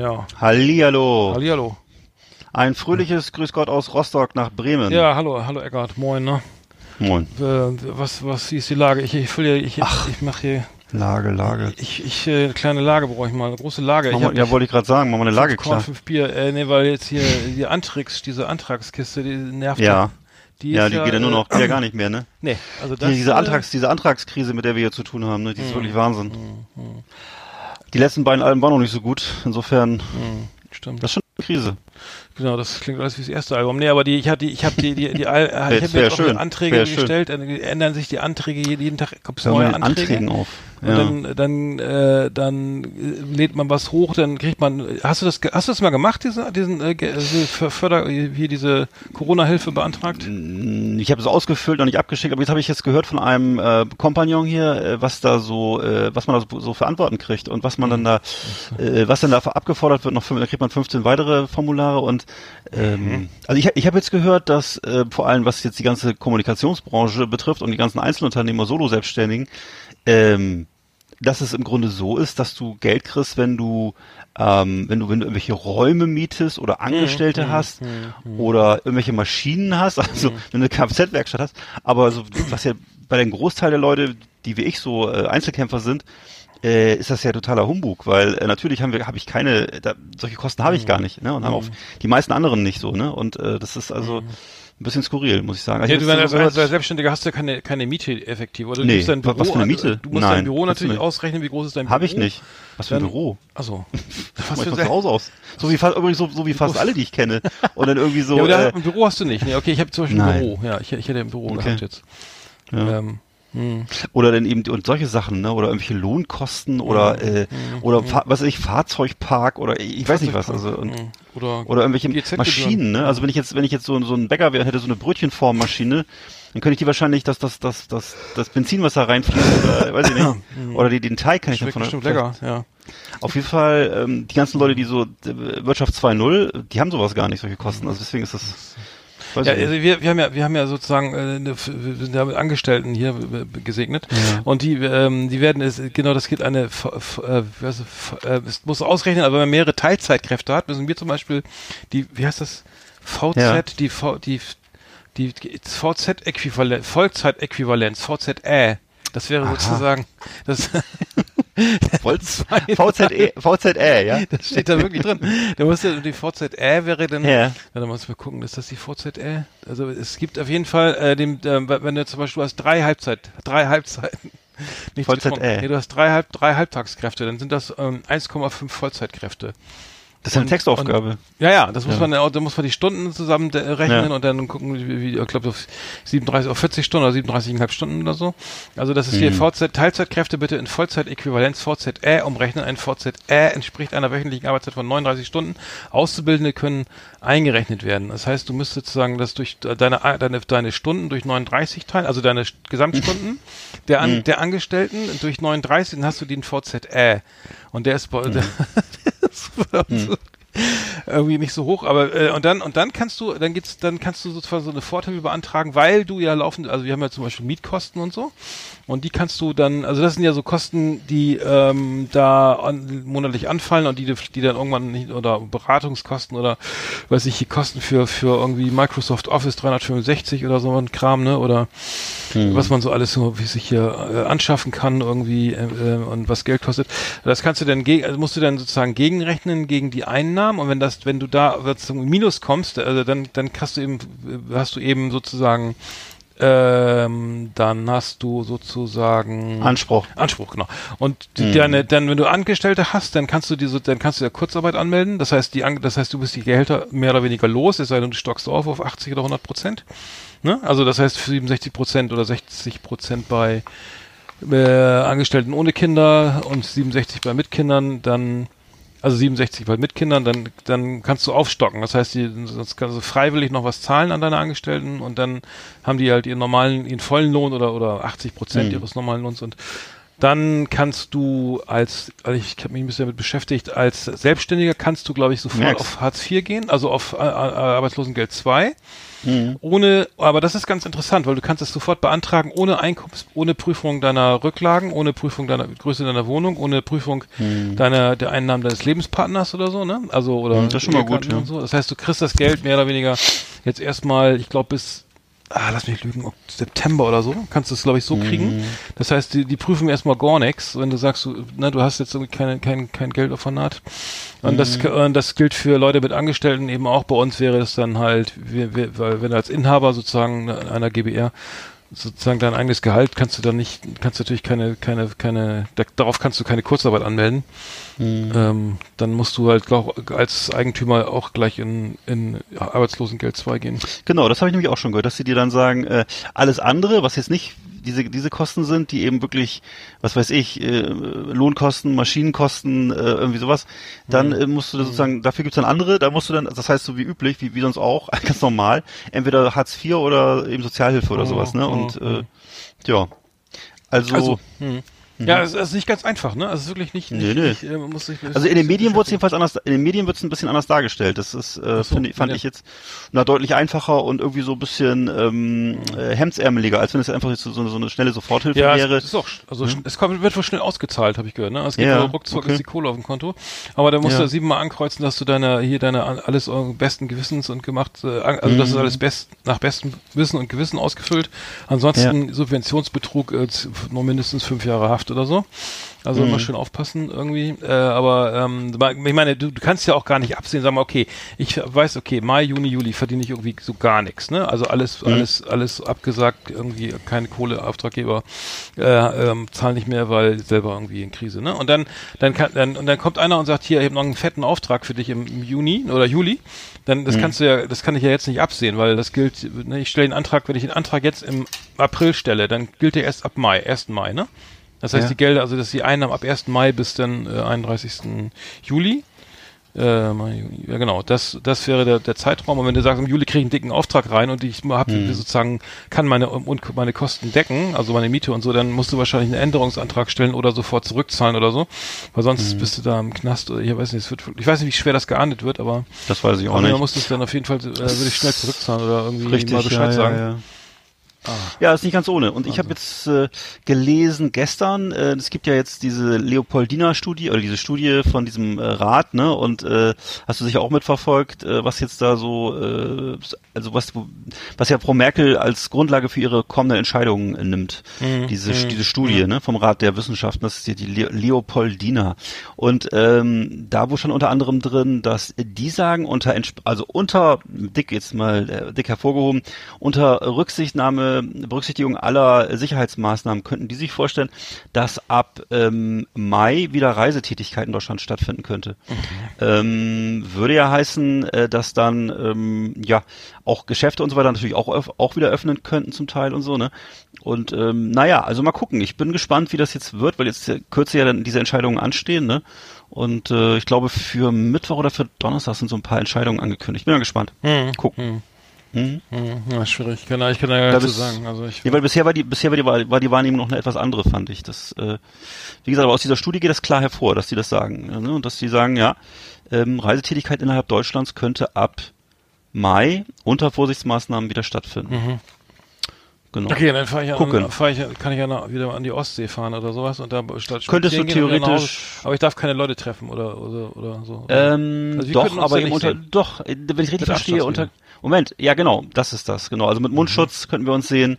Ja. Hallihallo. Hallihallo. Ein fröhliches Grüß Gott aus Rostock nach Bremen. Ja, hallo, hallo Eckart, moin, ne? Moin. Äh, was, was, ist die Lage? Ich, ich fülle, ich, Ach. ich mache hier, Lage, Lage. ich, ich, äh, eine kleine Lage brauche ich mal, eine große Lage. Mach ich mal, ja, wollte ich gerade sagen, machen wir eine Lage Korn, klar. fünf Bier, äh, nee, weil jetzt hier die Antrags, diese Antragskiste, die nervt. Ja. Die Ja, die geht ja nur äh, noch, geht ja gar nicht mehr, ne? Nee, also Die, das, diese äh, Antrags, diese Antragskrise, mit der wir hier zu tun haben, ne, die ist Mhm. wirklich Wahnsinn. Die letzten beiden Alben waren noch nicht so gut. Insofern, mh, stimmt. das ist schon eine Krise. Genau, das klingt alles wie das erste Album. Nee, aber die, ich hatte, ich habe die, die, die, Al- ich habe jetzt auch schön. Anträge schön. gestellt, äh, ändern sich die Anträge jeden Tag, kommt neue Anträge. Anträgen auf. Und Ja. dann, dann, äh, dann äh, lädt man was hoch, dann kriegt man. Hast du das, hast du das mal gemacht, diesen, diesen äh, also für Förder, hier diese Corona-Hilfe beantragt? Mm, Ich habe es ausgefüllt und nicht abgeschickt, aber jetzt habe ich jetzt gehört von einem äh, Kompagnon hier, äh, was da so, äh, was man da so, so für Antworten kriegt und was man dann da, äh, was dann da abgefordert wird, noch fünf, dann kriegt man 15 weitere Formulare und ähm, also ich, ich habe jetzt gehört, dass äh, vor allem was jetzt die ganze Kommunikationsbranche betrifft und die ganzen Einzelunternehmer, Solo-Selbstständigen, ähm, dass es im Grunde so ist, dass du Geld kriegst, wenn du ähm, wenn du wenn du irgendwelche Räume mietest oder Angestellte hast oder irgendwelche Maschinen hast, also wenn du eine Kfz-Werkstatt hast, aber so was ja bei dem Großteil der Leute, die wie ich so äh, Einzelkämpfer sind, äh, ist das ja totaler Humbug, weil äh, natürlich haben wir habe ich keine da, solche Kosten habe ich gar nicht, ne und haben auch die meisten anderen nicht so, ne und äh, das ist also ein bisschen skurril, muss ich sagen. Also Ja, du hab als, als, Selbstständiger hast du keine, keine Miete effektiv, oder? Du Nee, dein Büro, was für eine Miete? Du musst Nein, dein Büro natürlich ausrechnen, wie groß ist dein Büro. habe ich nicht. Was für ein Dann- Büro? Achso. Ich von zu Hause aus. So wie fast, übrigens so, so wie fast alle, die ich kenne. Und dann irgendwie so. ja, aber da, äh, ein Büro hast du nicht. Nee, okay, ich habe zum Beispiel Nein. ein Büro. Ja, ich, ich hätte ein Büro Okay. gehabt jetzt. Ja. Ähm, hm. Oder dann eben und solche Sachen, ne? Oder irgendwelche Lohnkosten oder äh, oder Fa was weiß ich Fahrzeugpark oder ich, weiß nicht was. Also und, Hm. Oder, oder irgendwelche. Maschinen, ne? Also wenn ich jetzt wenn ich jetzt so, so ein Bäcker wäre hätte so eine Brötchenformmaschine, dann könnte ich die wahrscheinlich das das das das das Benzin, was da reinfließt, oder, weiß ich nicht. Oder die, den Teig kann ich dann Schmeckt von bestimmt lecker, ja. Auf jeden Fall, ähm, die ganzen Leute, die so äh, Wirtschaft 2.0, die haben sowas gar nicht, solche Kosten. Also deswegen ist das. Ja, also wir, wir haben ja, wir haben ja sozusagen, äh, wir sind ja mit Angestellten hier äh, gesegnet Ja. und die, ähm, die werden es, genau, das geht eine, äh, es, äh, es muss ausrechnen, aber wenn man mehrere Teilzeitkräfte hat, müssen wir zum Beispiel die, wie heißt das, VZ, Ja. die V, die, die, VZ-Äquivalenz, Vollzeitäquivalenz, VZE, das wäre Aha. sozusagen, das, VZE, VZE, ja? das steht da wirklich drin. Da muss ja, die VZE wäre dann, Ja. Dann muss mal gucken, ist das die VZE? Also es gibt auf jeden Fall, äh, dem, ähm, wenn du zum Beispiel du hast drei Halbzeit, drei Halbzeiten. Nicht VZE. Nee, du hast drei, Halb, drei Halbtagskräfte, dann sind das ähm, 1,5 Vollzeitkräfte. Das ist eine Und- Textaufgabe. Ja, ja, das muss Ja. man, da muss man die Stunden zusammen rechnen Ja. und dann gucken, wie, wie ich glaube auf 37, auf 40 Stunden oder 37,5 Stunden oder so. Also das ist hier Mhm. VZ, Teilzeitkräfte bitte in Vollzeitäquivalenz VZE umrechnen. Ein VZE entspricht einer wöchentlichen Arbeitszeit von 39 Stunden. Auszubildende können eingerechnet werden. Das heißt, du müsstest sozusagen das durch deine, deine, deine Stunden durch 39 teilen, also deine St- Gesamtstunden der, An, Mhm. der Angestellten durch 39, dann hast du den VZE. Und der ist, bei- der, das Mhm. irgendwie nicht so hoch, aber äh, und dann und dann kannst du, dann geht's, dann kannst du sozusagen so eine Vorteile beantragen, weil du ja laufend, also wir haben ja zum Beispiel Mietkosten und so und die kannst du dann, also das sind ja so Kosten, die ähm, da an, monatlich anfallen und die die dann irgendwann nicht oder Beratungskosten oder weiß ich die Kosten für für irgendwie Microsoft Office 365 oder so ein Kram ne oder was man so alles so wie sich hier äh, anschaffen kann irgendwie äh, äh, und was Geld kostet. Das kannst du dann gegen, also musst du dann sozusagen gegenrechnen gegen die Einnahmen und wenn das, wenn du da im Minus kommst, also dann dann hast du eben hast du eben sozusagen ähm, dann hast du sozusagen Anspruch. Anspruch, genau. Und Mhm. deine, dann, wenn du Angestellte hast, dann kannst du diese, dann kannst du ja Kurzarbeit anmelden. Das heißt, die, das heißt, du bist die Gehälter mehr oder weniger los, es sei denn, du stockst auf auf 80 oder 100 Prozent. Ne? Also das heißt 67 Prozent oder 60 Prozent bei äh, Angestellten ohne Kinder und 67 bei Mitkindern, dann also 67 bei Mitkindern, dann dann kannst du aufstocken. Das heißt, die, sonst kannst du freiwillig noch was zahlen an deine Angestellten und dann haben die halt ihren normalen, ihren vollen Lohn oder oder 80 Prozent Mhm. ihres normalen Lohns und Dann kannst du als, also ich habe mich ein bisschen damit beschäftigt, als Selbstständiger kannst du, glaube ich, sofort Merk's. auf Hartz IV gehen, also auf äh, äh, Arbeitslosengeld 2. Ohne, aber das ist ganz interessant, weil du kannst es sofort beantragen, ohne Einkommens, ohne Prüfung deiner Rücklagen, ohne Prüfung deiner Größe deiner Wohnung, ohne Prüfung deiner der Einnahmen deines Lebenspartners oder so, ne? Also oder Hm, das ist schon mal gut, Ehegatten ja. so. Das heißt, du kriegst das Geld mehr oder weniger jetzt erstmal, ich glaube bis ah, lass mich lügen, September oder so, kannst du es, glaube ich, so Mhm. kriegen. Das heißt, die, die prüfen erstmal gar nichts, wenn du sagst, du, ne, du hast jetzt irgendwie keine, kein, kein Geld auf der Naht. Und das, Mhm. und das gilt für Leute mit Angestellten eben auch. Bei uns wäre es dann halt, wir, wir, weil wenn du als Inhaber sozusagen einer GBR sozusagen dein eigenes Gehalt kannst du dann nicht, kannst du natürlich keine, keine, keine, da, darauf kannst du keine Kurzarbeit anmelden. Mhm. Ähm, dann musst du halt glaub, als Eigentümer auch gleich in, in Arbeitslosengeld 2 gehen. Genau, das habe ich nämlich auch schon gehört, dass sie dir dann sagen, äh, alles andere, was jetzt nicht diese diese Kosten sind, die eben wirklich, was weiß ich, äh, Lohnkosten, Maschinenkosten, äh, irgendwie sowas, dann äh, musst du da sozusagen, dafür gibt's dann andere, da musst du dann, das heißt so wie üblich, wie, wie sonst auch, ganz normal, entweder Hartz IV oder eben Sozialhilfe oder Oh, sowas, ne? Und äh, ja. Also, Also, hm. Ja, es ist nicht ganz einfach, ne? Also es ist wirklich nicht, nicht, Nee, nee. nicht äh, muss sich Also in den Medien wurde es jedenfalls anders, in den Medien wird es ein bisschen anders dargestellt. Das ist, äh, so, finde, ich- fand wie ich jetzt na, deutlich einfacher und irgendwie so ein bisschen ähm, äh, hemdsärmeliger, als wenn es einfach jetzt so, so, so eine schnelle Soforthilfe Ja, wäre. es ist auch, also es kommt, wird wohl schnell ausgezahlt, habe ich gehört, ne? Es geht Ja, ja, ruckzuck okay. ist die Kohle auf dem Konto. Aber da musst Ja. du siebenmal ankreuzen, dass du deine, hier deine, alles besten Gewissens und gemacht, äh, also Mhm. das ist alles best, nach bestem Wissen und Gewissen ausgefüllt. Ansonsten Subventionsbetrug, äh, nur mindestens fünf Jahre Haft oder so. Also Mhm. immer schön aufpassen irgendwie. Äh, aber ähm, ich meine, du, du kannst ja auch gar nicht absehen, sag mal, okay, ich weiß, okay, Mai, Juni, Juli verdiene ich irgendwie so gar nichts, ne? Also alles, Mhm. alles, alles abgesagt, irgendwie keine Kohle, Auftraggeber äh, ähm, zahlen nicht mehr, weil selber irgendwie in Krise, ne? Und dann, dann kann, dann, und dann kommt einer und sagt, hier, ich habe noch einen fetten Auftrag für dich im, im Juni oder Juli. Dann, das kannst du ja, das kann ich ja jetzt nicht absehen, weil das gilt, ne, ich stelle den Antrag, wenn ich den Antrag jetzt im April stelle, dann gilt der erst ab Mai, 1. Mai, ne? Das heißt, Ja. die Gelder, also dass die Einnahmen ab 1. Mai bis dann äh, 31. Juli. Äh, ja genau, das, das wäre der, der Zeitraum. Und wenn du sagst, im Juli kriege ich einen dicken Auftrag rein und ich habe Mhm. sozusagen, kann meine und meine Kosten decken, also meine Miete und so, dann musst du wahrscheinlich einen Änderungsantrag stellen oder sofort zurückzahlen oder so. Weil sonst Mhm. bist du da im Knast oder ich weiß nicht, es wird, ich weiß nicht, wie schwer das geahndet wird, aber Das weiß ich auch aber man nicht. muss es dann auf jeden Fall, äh, würde ich schnell zurückzahlen oder irgendwie Richtig, mal Bescheid ja, sagen. Ja, ja. Ja, ist nicht ganz ohne. Und ich habe jetzt äh, gelesen gestern, äh, es gibt ja jetzt diese Leopoldina-Studie oder diese Studie von diesem äh, Rat, ne? Und äh, hast du sicher auch mitverfolgt, äh, was jetzt da so, äh, also was, was ja Frau Merkel als Grundlage für ihre kommenden Entscheidungen äh, nimmt. Mhm, Diese, mhm, diese Studie, ne? Vom Rat der Wissenschaften, das ist ja die Le Leopoldina. Und ähm, da wo schon unter anderem drin, dass die sagen, unter, also unter, dick jetzt mal äh, dick hervorgehoben, unter Rücksichtnahme, Berücksichtigung aller Sicherheitsmaßnahmen könnten die sich vorstellen, dass ab ähm, Mai wieder Reisetätigkeit in Deutschland stattfinden könnte. Ähm, würde ja heißen, äh, dass dann ähm, ja auch Geschäfte und so weiter natürlich auch auch wieder öffnen könnten zum Teil und so, ne? Und ähm, naja, also mal gucken. Ich bin gespannt, wie das jetzt wird, weil jetzt äh, kürzer ja dann diese Entscheidungen anstehen, ne? Und äh, ich glaube, für Mittwoch oder für Donnerstag sind so ein paar Entscheidungen angekündigt. Bin mal gespannt. Mhm. Gucken. Mhm. Mhm. Ja, schwierig. Ich kann, ich kann da gar nichts sagen. Also ich, Nee, weil bisher war die, bisher war die, war die Wahrnehmung noch eine etwas andere, fand ich. Das, äh, wie gesagt, aber aus dieser Studie geht das klar hervor, dass die das sagen. Ne? Und dass die sagen, ja, ähm, Reisetätigkeit innerhalb Deutschlands könnte ab Mai unter Vorsichtsmaßnahmen wieder stattfinden. Mhm. Genau. Okay, dann fahre ich, an, fahr ich, kann ich ja wieder an die Ostsee fahren oder sowas und da statt Könntest du nach Hause. theoretisch- Aber ich darf keine Leute treffen oder oder, oder so. Ähm, Also doch, aber eben unter, sehen. doch, äh, wenn ich richtig Mit verstehe, unter. Moment, ja genau, das ist das, genau. Also mit Mundschutz könnten wir uns sehen,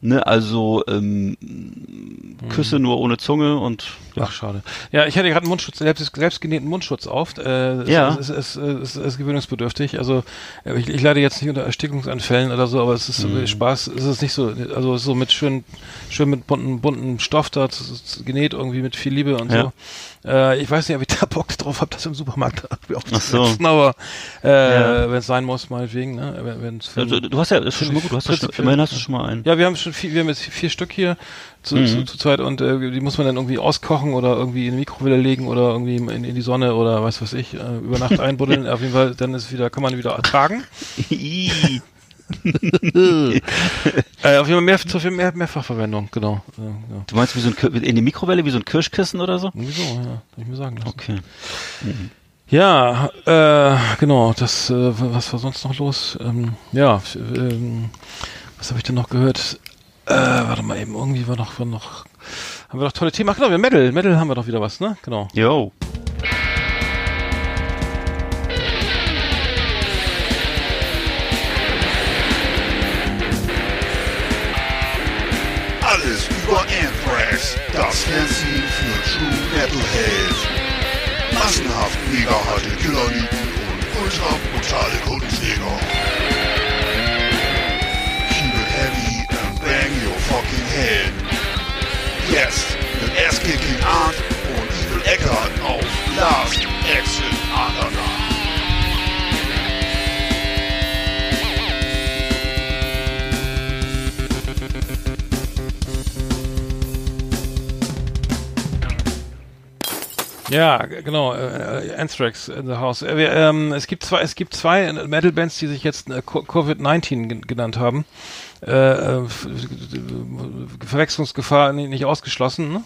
ne, also ähm, Küsse nur ohne Zunge und ja. Ach, schade. Ja, ich hatte gerade einen Mundschutz, selbst, selbst genähten Mundschutz auf. Äh, Ja. Es, es, es ist gewöhnungsbedürftig. Also äh, ich, ich leide jetzt nicht unter Erstickungsanfällen oder so, aber es ist so Spaß. Es ist nicht so, also so mit schön, schön mit bunten, bunten Stoff da genäht irgendwie mit viel Liebe und Ja. so. Äh, ich weiß nicht, ob ich da Bock drauf habe, das im Supermarkt Ach so. aufzusetzen, aber äh, Ja. wenn es sein muss, meinetwegen. Ne? Wenn, wenn's für- Also, du hast ja, ist schon mal gut, du hast ja schon, immerhin hast du schon mal einen. ja, wir haben schon vier, wir haben jetzt vier Stück hier zu, Mhm. zu, zu Zeit und äh, die muss man dann irgendwie auskochen oder irgendwie in die Mikrowelle legen oder irgendwie in, in die Sonne oder was weiß ich, äh, über Nacht einbuddeln. Auf jeden Fall, dann ist wieder, kann man wieder ertragen. Äh, auf jeden Fall mehr, zu viel mehr, Mehrfachverwendung, genau. Ja, ja. Du meinst wie so ein, in die Mikrowelle, wie so ein Kirschkissen oder so? Irgendwie so, ja, kann ich mir sagen lassen. Okay. Ja, äh, genau, das, äh, was war sonst noch los? Ähm, ja, ähm, was habe ich denn noch gehört? Äh, warte mal eben, irgendwie war noch, war noch, haben wir noch tolle Themen. Ach genau, wir Metal, Metal haben wir doch wieder was, ne? Genau. Yo. Massenhaft mega harte Killerlieben und ultra brutale Kundenjäger. Keep it heavy and bang your fucking head. Jetzt mit Ass-Kicking Art und Evil Eckart auf Last Exit Ja, genau, äh, Anthrax in the House. Äh, wir, ähm, es gibt zwei, es gibt zwei Metal-Bands, die sich jetzt äh, Co- Covid-19 gen- genannt haben. Äh, äh, Verwechslungsgefahr nicht, ausgeschlossen, ne?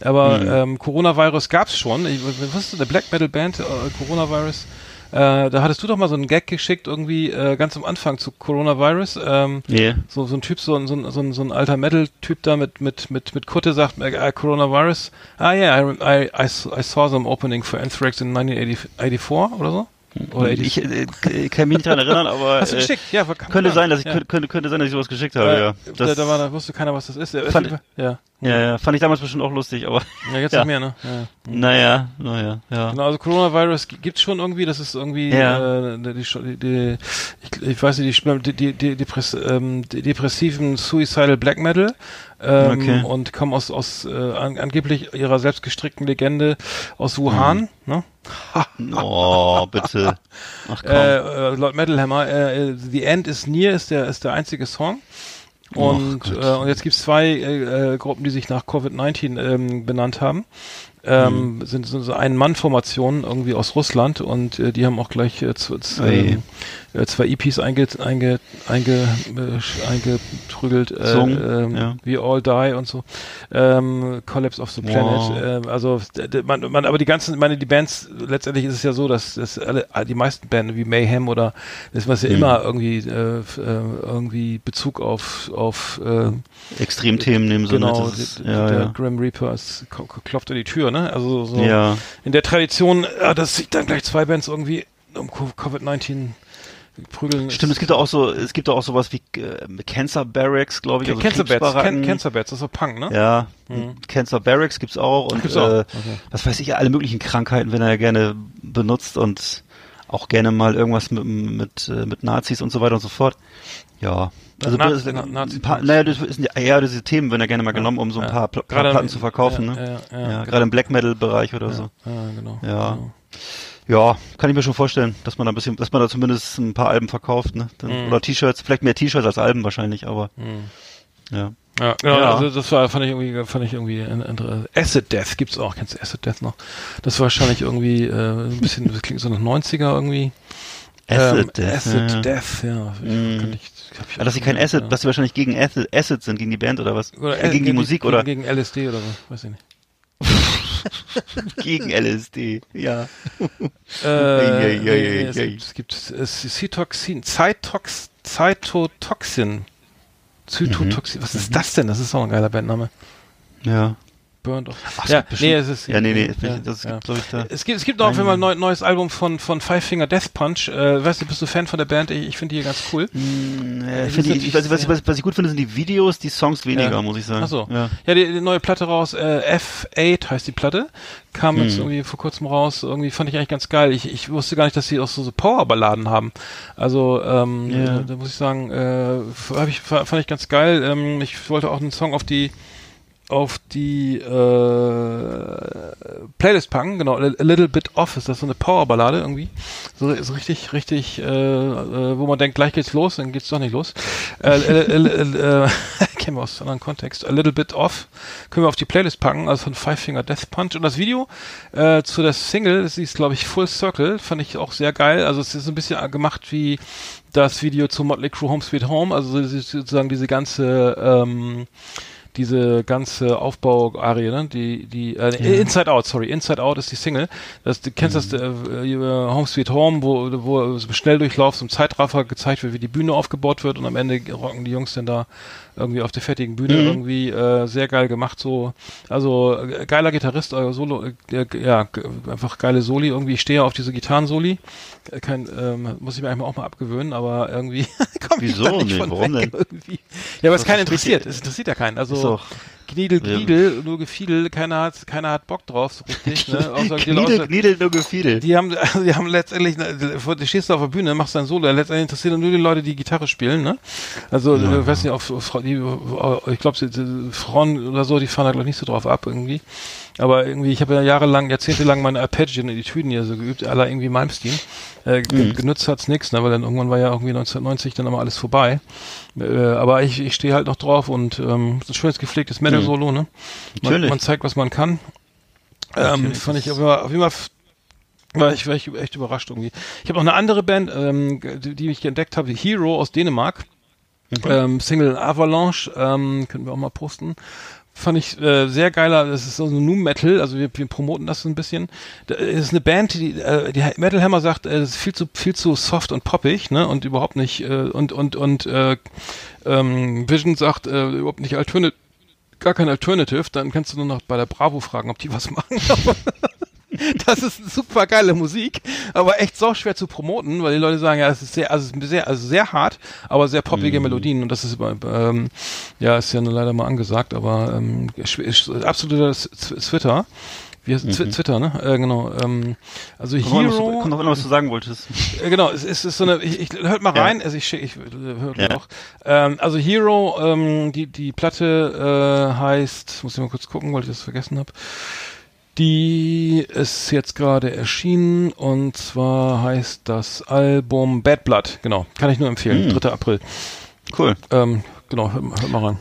Aber ähm, Coronavirus gab's schon. Ich, was ist eine Black Metal Band, äh, Coronavirus? Äh, da hattest du doch mal so einen Gag geschickt, irgendwie äh, ganz am Anfang zu Coronavirus. Ähm, Yeah. so, so ein Typ, so ein, so so so ein alter Metal-Typ da mit, mit, mit, mit Kutte sagt, äh, Coronavirus. Ah, yeah, I, I, I, I saw them opening for Anthrax in 1984 oder so. Oder Ich äh, kann mich nicht daran erinnern, aber Hast du äh, geschickt? Ja, könnte sein, dass ich ja. könnte, könnte, sein, dass ich sowas geschickt habe, Äh, ja. da, Das, da, war, da wusste keiner, was das ist. Der- Fand- ja. ja, ja, fand ich damals bestimmt auch lustig, aber ja, jetzt Ja. nicht mehr, ne? Ja. naja, naja, ja. Genau, also Coronavirus gibt's schon irgendwie, das ist irgendwie Ja. äh, die, die, die ich, ich weiß nicht, die, die, die, die, Depress, ähm, die depressiven Suicidal Black Metal ähm, Okay. und kommen aus, aus äh, an, angeblich ihrer selbst gestrickten Legende aus Wuhan, ne? Oh, bitte. Ach komm. Äh, äh, laut Metal Hammer, äh, äh, The End is Near ist der, ist der einzige Song. Und, äh, und jetzt gibt's zwei äh, äh, Gruppen, die sich nach Covid-19 ähm, benannt haben. Ähm, sind, sind so Ein-Mann-Formationen irgendwie aus Russland und äh, die haben auch gleich äh, z- z- Ui. ähm, äh, zwei EPs einge, einge, einge, äh, eingeprügelt. Äh, Gesungen, ähm, ja. We All Die und so. Ähm, Collapse of the Planet. Wow. Ähm, also man, man, aber die ganzen, meine die Bands, letztendlich ist es ja so, dass, dass alle, die meisten Bände wie Mayhem oder das was ja Mhm. immer irgendwie äh, äh, irgendwie Bezug auf auf äh, Extremthemen nehmen so genau ne? Das ist, d- ja, der ja. Grim Reaper klopft an die Tür, ne? Also so Ja. in der Tradition, äh, dass sich dann gleich zwei Bands irgendwie um Co- Covid-19 prügeln. Stimmt, es gibt auch so, es gibt auch sowas wie äh, Cancer Barracks, glaube ich. also Cancer Kriegsbaracken. Can Cancer Bats, das ist so Punk, ne? Ja, Mhm. Cancer Barracks gibt's auch und Gibt's auch, Äh, okay. was weiß ich, alle möglichen Krankheiten, wenn er gerne benutzt und auch gerne mal irgendwas mit, mit, äh, mit Nazis und so weiter und so fort. Ja. Also Na- das, Na- Nazi- paar, naja, das sind ja, diese Themen werden ja gerne mal genommen, um so ein paar, Pl Gerade- Platten zu verkaufen, ja, ne? ja, ja, Ja, genau. gerade im Black Metal Bereich oder so. Ja, genau. Ja. Genau. Ja, kann ich mir schon vorstellen, dass man da ein bisschen, dass man da zumindest ein paar Alben verkauft, ne? Dann, Mhm. Oder T-Shirts, vielleicht mehr T-Shirts als Alben wahrscheinlich, aber Mhm. ja. Ja, genau, Ja. also das war, fand ich irgendwie, fand ich irgendwie anderer. Acid Death gibt's auch, kennst du Acid Death noch? Das war wahrscheinlich irgendwie äh, ein bisschen, das klingt so nach 90er irgendwie. Acid ähm, Death, Acid ja. Death, ja. Mhm. kann ich, Ah, dass sie kein Acid, ja. dass sie wahrscheinlich gegen Acid, Acid sind, gegen die Band oder was? oder, äh, gegen die Musik oder Gegen LSD oder so, weiß ich nicht. gegen LSD. Ja. Äh, Ei, ei, ei, es gibt, es gibt äh, Cytoxin, Cytox, Cytotoxin. Zytotoxin, was Mhm. ist das denn? Das ist auch ein geiler Bandname. Ja. Burned off. Ach, ja, bestimmt- nee, es ist Ja, nee, nee, ja, das ja. gibt, glaube ich, da. Es gibt, es gibt auch Ein- immer ein neu, neues Album von, von Five Finger Death Punch. Äh, weißt du, bist du Fan von der Band? Ich, ich finde die ganz cool. Hm, Äh, äh, die ich, was, sehr- was, was ich gut finde, sind die Videos, die Songs weniger, Ja. muss ich sagen. Ach so. Ja. Ja, die, die neue Platte raus, äh, F8 heißt die Platte. Kam jetzt Hm. irgendwie vor kurzem raus. Irgendwie fand ich eigentlich ganz geil. Ich, ich wusste gar nicht, dass sie auch so, so Powerballaden haben. Also, ähm, äh, da muss ich sagen, äh, ich, fa- fand ich ganz geil. Ähm, ich wollte auch einen Song auf die auf die äh, Playlist packen, genau, A Little Bit Off ist das so eine Powerballade irgendwie. So, so richtig, richtig, äh, äh, wo man denkt, gleich geht's los, dann geht's doch nicht los. Äh, äh, äh, äh, kennen wir aus anderen Kontext. A Little Bit Off können wir auf die Playlist packen, also von Five Finger Death Punch. Und das Video äh, zu der Single, das ist glaube ich Full Circle, fand ich auch sehr geil. Also es ist ein bisschen gemacht wie das Video zu Motley Crue Home Sweet Home, also sozusagen diese ganze ähm, diese ganze Aufbau-Arie, ne? Die, die, äh, ja. Inside Out, sorry, Inside Out ist die Single. Das, du kennst mhm. das, äh, äh, Home Sweet Home, wo, wo schnell durchlauf, im Zeitraffer gezeigt wird, wie die Bühne aufgebaut wird und am Ende rocken die Jungs dann da irgendwie auf der fertigen Bühne mhm. irgendwie äh, sehr geil gemacht so also äh, geiler Gitarrist äh, Solo äh, ja einfach geile Soli irgendwie. Ich stehe auf diese Gitarrensoli. Äh, kein ähm, muss ich mir eigentlich auch mal abgewöhnen aber irgendwie komm Wieso? ich da nicht nee, von warum weg, denn? irgendwie. Ja aber es keinen interessiert. Es interessiert ja keinen. Also Gniedel, Gniedel, ja. nur Gefiedel, keiner hat, keiner hat Bock drauf, so richtig, ne? Außer Gniedel, Gniedel, nur Gefiedel. Die haben, also die haben letztendlich, du stehst auf der Bühne, machst dein Solo, letztendlich interessieren nur die Leute, die Gitarre spielen, ne? Also, ja. ich weiß nicht, auf, die, ich glaube, Frauen oder so, die fahren da glaube ich nicht so drauf ab, irgendwie. Aber irgendwie, ich habe ja jahrelang, jahrzehntelang meine Arpeggien in die Tüten hier so geübt, aller irgendwie Malmsteen. Äh, mhm. Genutzt hat's nix, ne? weil dann irgendwann war ja irgendwie 1990 dann immer alles vorbei. Äh, aber ich, ich stehe halt noch drauf und ähm, so ein schönes gepflegtes Metal-Solo, ne? Man, man, zeigt, was man kann. Ähm, fand ich auf jeden Fall, auf jeden Fall war ich, war ich echt überrascht irgendwie. Ich habe noch eine andere Band, ähm, die, die ich entdeckt habe, Hero aus Dänemark. Mhm. Ähm, Single Avalanche, ähm, können wir auch mal posten fand ich äh, sehr geiler. Das ist so ein Nu Metal, also wir, wir promoten das so ein bisschen. Das ist eine Band, die, äh, die Metal Hammer sagt, äh, es ist viel zu viel zu soft und poppig, ne? Und überhaupt nicht äh, und und und äh, ähm, Vision sagt äh, überhaupt nicht Alternative, gar kein Alternative. Dann kannst du nur noch bei der Bravo fragen, ob die was machen. das ist super geile Musik, aber echt so schwer zu promoten, weil die Leute sagen, ja, es ist sehr, also sehr, also sehr hart, aber sehr poppige mm. Melodien und das ist ähm, ja ist ja nur leider mal angesagt, aber ähm, absoluter Twitter. Wie heißt mhm. Twitter, ne? Äh, genau. Ähm, also komm Hero. Kommt noch was du sagen wolltest. Äh, genau, es, es ist so eine. Ich, ich hört mal rein. Ja. Also ich, ich, ich hört ja. auch. Ähm, also Hero, ähm, die die Platte äh, heißt. Muss ich mal kurz gucken, weil ich das vergessen habe. Die ist jetzt gerade erschienen und zwar heißt das Album Bad Blood. Genau, kann ich nur empfehlen. Mhm. 3. April. Cool. Ähm, genau, hört, hört mal ran.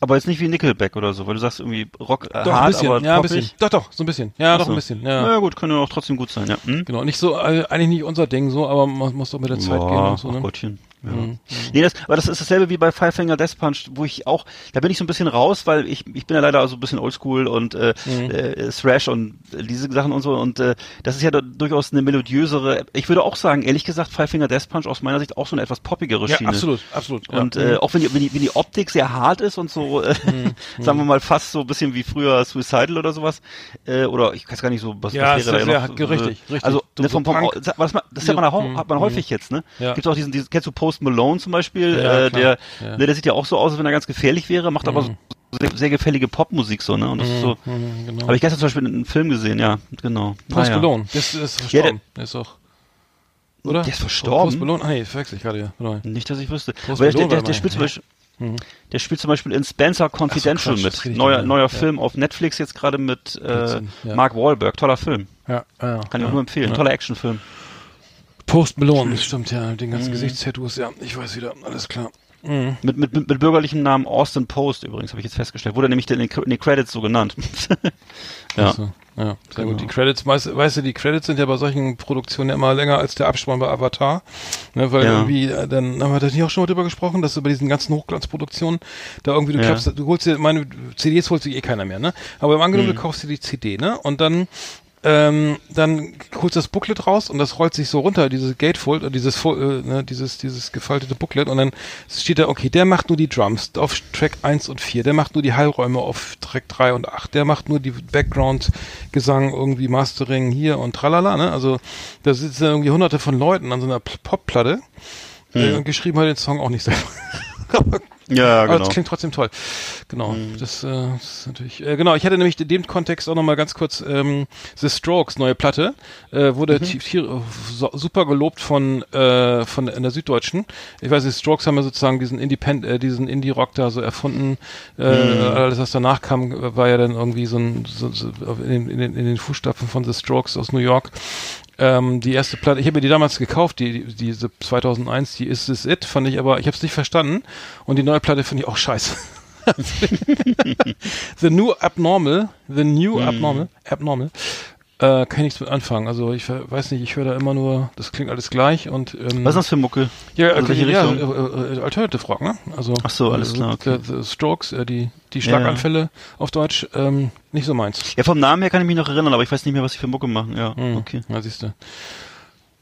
Aber jetzt nicht wie Nickelback oder so, weil du sagst irgendwie Rock äh, doch, hart, ein bisschen, aber ja, ein bisschen. Doch, doch, so ein bisschen. Ja, Ach doch ein bisschen. Ja. Na ja, gut, könnte auch trotzdem gut sein, ja. Hm? Genau, nicht so, eigentlich nicht unser Ding so, aber man muss doch mit der Zeit Boah, gehen und so, ne? Gottchen. Ja. Mhm. Nee, das, aber das ist dasselbe wie bei Five Finger Death Punch, wo ich auch, da bin ich so ein bisschen raus, weil ich, ich bin ja leider so ein bisschen oldschool und äh, mhm. äh, Thrash und diese Sachen und so und äh, das ist ja durchaus eine melodiösere, ich würde auch sagen, ehrlich gesagt, Five Finger Death Punch aus meiner Sicht auch so eine etwas poppigere Schiene. Ja, absolut, absolut. Und ja. äh, auch wenn die, wenn, die, wenn die Optik sehr hart ist und so, äh, mhm. sagen wir mal fast so ein bisschen wie früher Suicidal oder sowas, äh, oder ich weiß gar nicht so, was, ja, was wäre da ja noch. Richtig, richtig. Also, ne, vom, vom, das, das, das hat man, hat man häufig jetzt, ne? Ja. Gibt auch diesen, diesen, kennst du Post Malone zum Beispiel? Ja, äh, der, ja. Ne, der sieht ja auch so aus, als wenn er ganz gefährlich wäre, macht aber so mhm. sehr, sehr gefällige Popmusik so, ne? Und das ist so. Mhm, mhm, genau. Habe ich gestern zum Beispiel einen Film gesehen, ja, genau. Post ah, Malone, das ist verstorben. Ja, der, der ist auch. Oder? Der ist verstorben. Post Malone, ah, nee, verwechsel ich gerade ja. Nicht, dass ich wüsste. Post der, der, der, spielt zum Beispiel. Mhm. Der spielt zum Beispiel in Spencer Confidential so, mit. Neuer, neuer ja. Film auf Netflix jetzt gerade mit äh. Mark Wahlberg. Toller Film. Ja, ja, Kann ich auch nur empfehlen. Toller Actionfilm. Post Malone, das stimmt ja. Den ganzen mhm. Gesichtstattoos, ja. Ich weiß wieder. Alles klar. Mhm. Mit, mit, mit, mit bürgerlichem Namen Austin Post übrigens, habe ich jetzt festgestellt. Wurde nämlich in den, in den Credits so genannt. ja. Also, ja, sehr genau. gut. Die Credits, weißt, weißt, du, die Credits sind ja bei solchen Produktionen ja immer länger als der Abspann bei Avatar. Ne, weil ja. irgendwie, äh, dann haben wir da nicht auch schon mal drüber gesprochen, dass du bei diesen ganzen Hochglanzproduktionen da irgendwie, du ja. klappst, du holst dir, meine CDs holst du eh keiner mehr, ne? Aber im Angenommen, mhm. du kaufst dir die CD, ne? Und dann ähm, dann holst du das Booklet raus und das rollt sich so runter, dieses Gatefold, dieses, äh, ne, dieses, dieses gefaltete Booklet und dann steht da, okay, der macht nur die Drums auf Track 1 und 4, der macht nur die Hallräume auf Track 3 und 8, der macht nur die Background-Gesang, irgendwie Mastering hier und tralala, ne? Also da sitzen irgendwie hunderte von Leuten an so einer Popplatte hm. und geschrieben hat den Song auch nicht selber. Ja, genau. Aber das klingt trotzdem toll. Genau. Mhm. Das, äh, das ist natürlich. Äh, genau, ich hatte nämlich in dem Kontext auch nochmal ganz kurz ähm, The Strokes neue Platte. Äh, wurde mhm. so, super gelobt von, äh, von in der Süddeutschen. Ich weiß nicht, Strokes haben ja sozusagen diesen Independent, äh, diesen Indie-Rock da so erfunden. Äh, mhm. Alles, was danach kam, war ja dann irgendwie so ein so, so in, den, in, den, in den Fußstapfen von The Strokes aus New York. Ähm, die erste Platte, ich habe mir die damals gekauft, die, die diese 2001, die Is This It, fand ich aber, ich habe es nicht verstanden. Und die neue Platte finde ich auch scheiße. the New Abnormal, The New Mhm. Abnormal, Abnormal, äh, kann ich nichts mit anfangen. Also ich weiß nicht, ich höre da immer nur, das klingt alles gleich und ähm, Was ist das für Mucke? ja, also welche ja, Richtung? äh, äh, Alternative Rock, ne? Also Ach so, alles äh, klar, okay. The, the Strokes, äh, die die Ja, Schlaganfälle auf Deutsch, ähm, nicht so meins. Ja, vom Namen her kann ich mich noch erinnern, aber ich weiß nicht mehr, was sie für Mucke machen. Ja, Hm, okay. Ja, siehst du.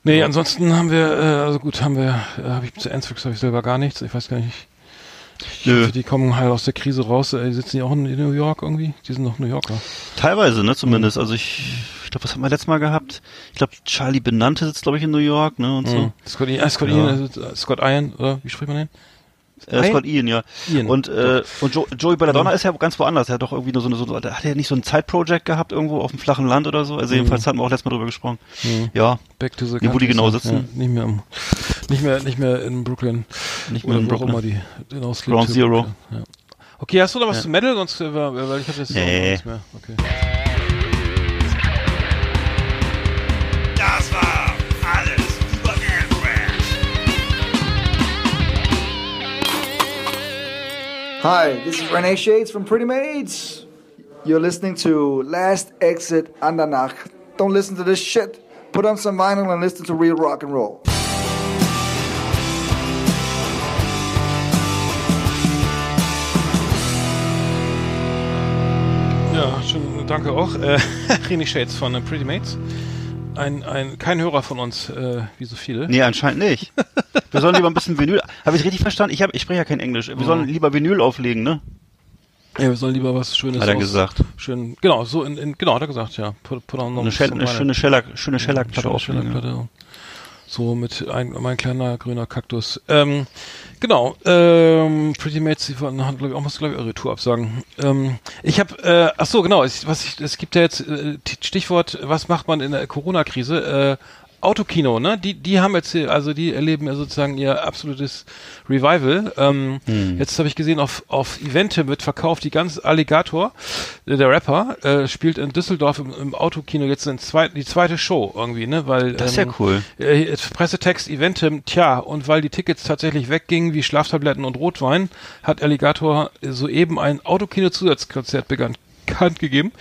Nee, ansonsten haben wir, äh, also gut, haben wir, äh, habe ich zu Enzfix habe ich selber gar nichts. Ich weiß gar nicht. Ich Nö. hoffe, die kommen halt aus der Krise raus. Äh, sitzen die auch in, New York irgendwie? Die sind doch New Yorker. Teilweise, ne, zumindest. Also ich, was haben wir letztes Mal gehabt? Ich glaube, Charlie Benante sitzt, glaube ich, in New York, ne, und so. Mhm. Scott, Ian, äh, Scott, Ja. Ian, äh, Scott Ian, oder wie spricht man den? Äh, Scott Ian, ja. Ian. Und, äh, und jo Joey Belladonna Mhm. ist ja ganz woanders. Er hat doch irgendwie nur so eine, so, hat er nicht so ein Zeitproject gehabt irgendwo auf dem flachen Land oder so? Also jedenfalls hatten wir auch letztes Mal drüber gesprochen. Mhm. Ja, Back to the wo die genau sitzen? Ja, nicht mehr, im, nicht mehr, nicht mehr in Brooklyn. nicht mehr in Oder auch Brooklyn. immer die, Ground Zero. Ja. Okay, hast du noch was Ja. zu Metal? Sonst, äh, weil ich habe jetzt Nee. auch nichts mehr. Okay. Hi, this is Renee Shades from Pretty Maids. You're listening to Last Exit Andernach. Don't listen to this shit. Put on some vinyl and listen to real rock and roll. Ja, schön, danke auch. Äh, Shades von äh, Pretty Mates. Ein, ein, kein Hörer von uns, äh, wie so viele. Nee, anscheinend nicht. Wir sollen lieber ein bisschen Vinyl. Habe ich richtig verstanden? Ich, hab, ich spreche ja kein Englisch. Wir sollen lieber Vinyl auflegen, ne? Ja, wir sollen lieber was Schönes Hat er gesagt. Schön, genau, so in, in genau, hat er gesagt, ja. Put, put on Eine, Shell, eine schöne Shellac, schöne Shellac-Platte Schöne auflegen. Ja. So mit ein, mein kleiner grüner Kaktus. Ähm, genau, ähm, Pretty Mates, die haben, glaube ich, auch muss, glaube ich, ihre Tour absagen. Ähm, ich habe, äh, ach so, genau, es, was ich, es gibt ja jetzt äh, Stichwort, was macht man in der Corona-Krise? Äh, Autokino, ne? Die, die haben jetzt, hier- also die erleben ja sozusagen ihr absolutes Revival. Ähm, Hm. Jetzt habe ich gesehen, auf, auf Evente wird verkauft, die ganz Alligator, äh, der Rapper, äh, spielt in Düsseldorf im, im Autokino jetzt in zwei, die zweite Show irgendwie, ne? Weil, Das ist ja cool. äh, Pressetext Eventim, tja, und weil die Tickets tatsächlich weggingen wie Schlaftabletten und Rotwein, hat Alligator soeben ein Autokino-Zusatzkonzert bekannt gegeben.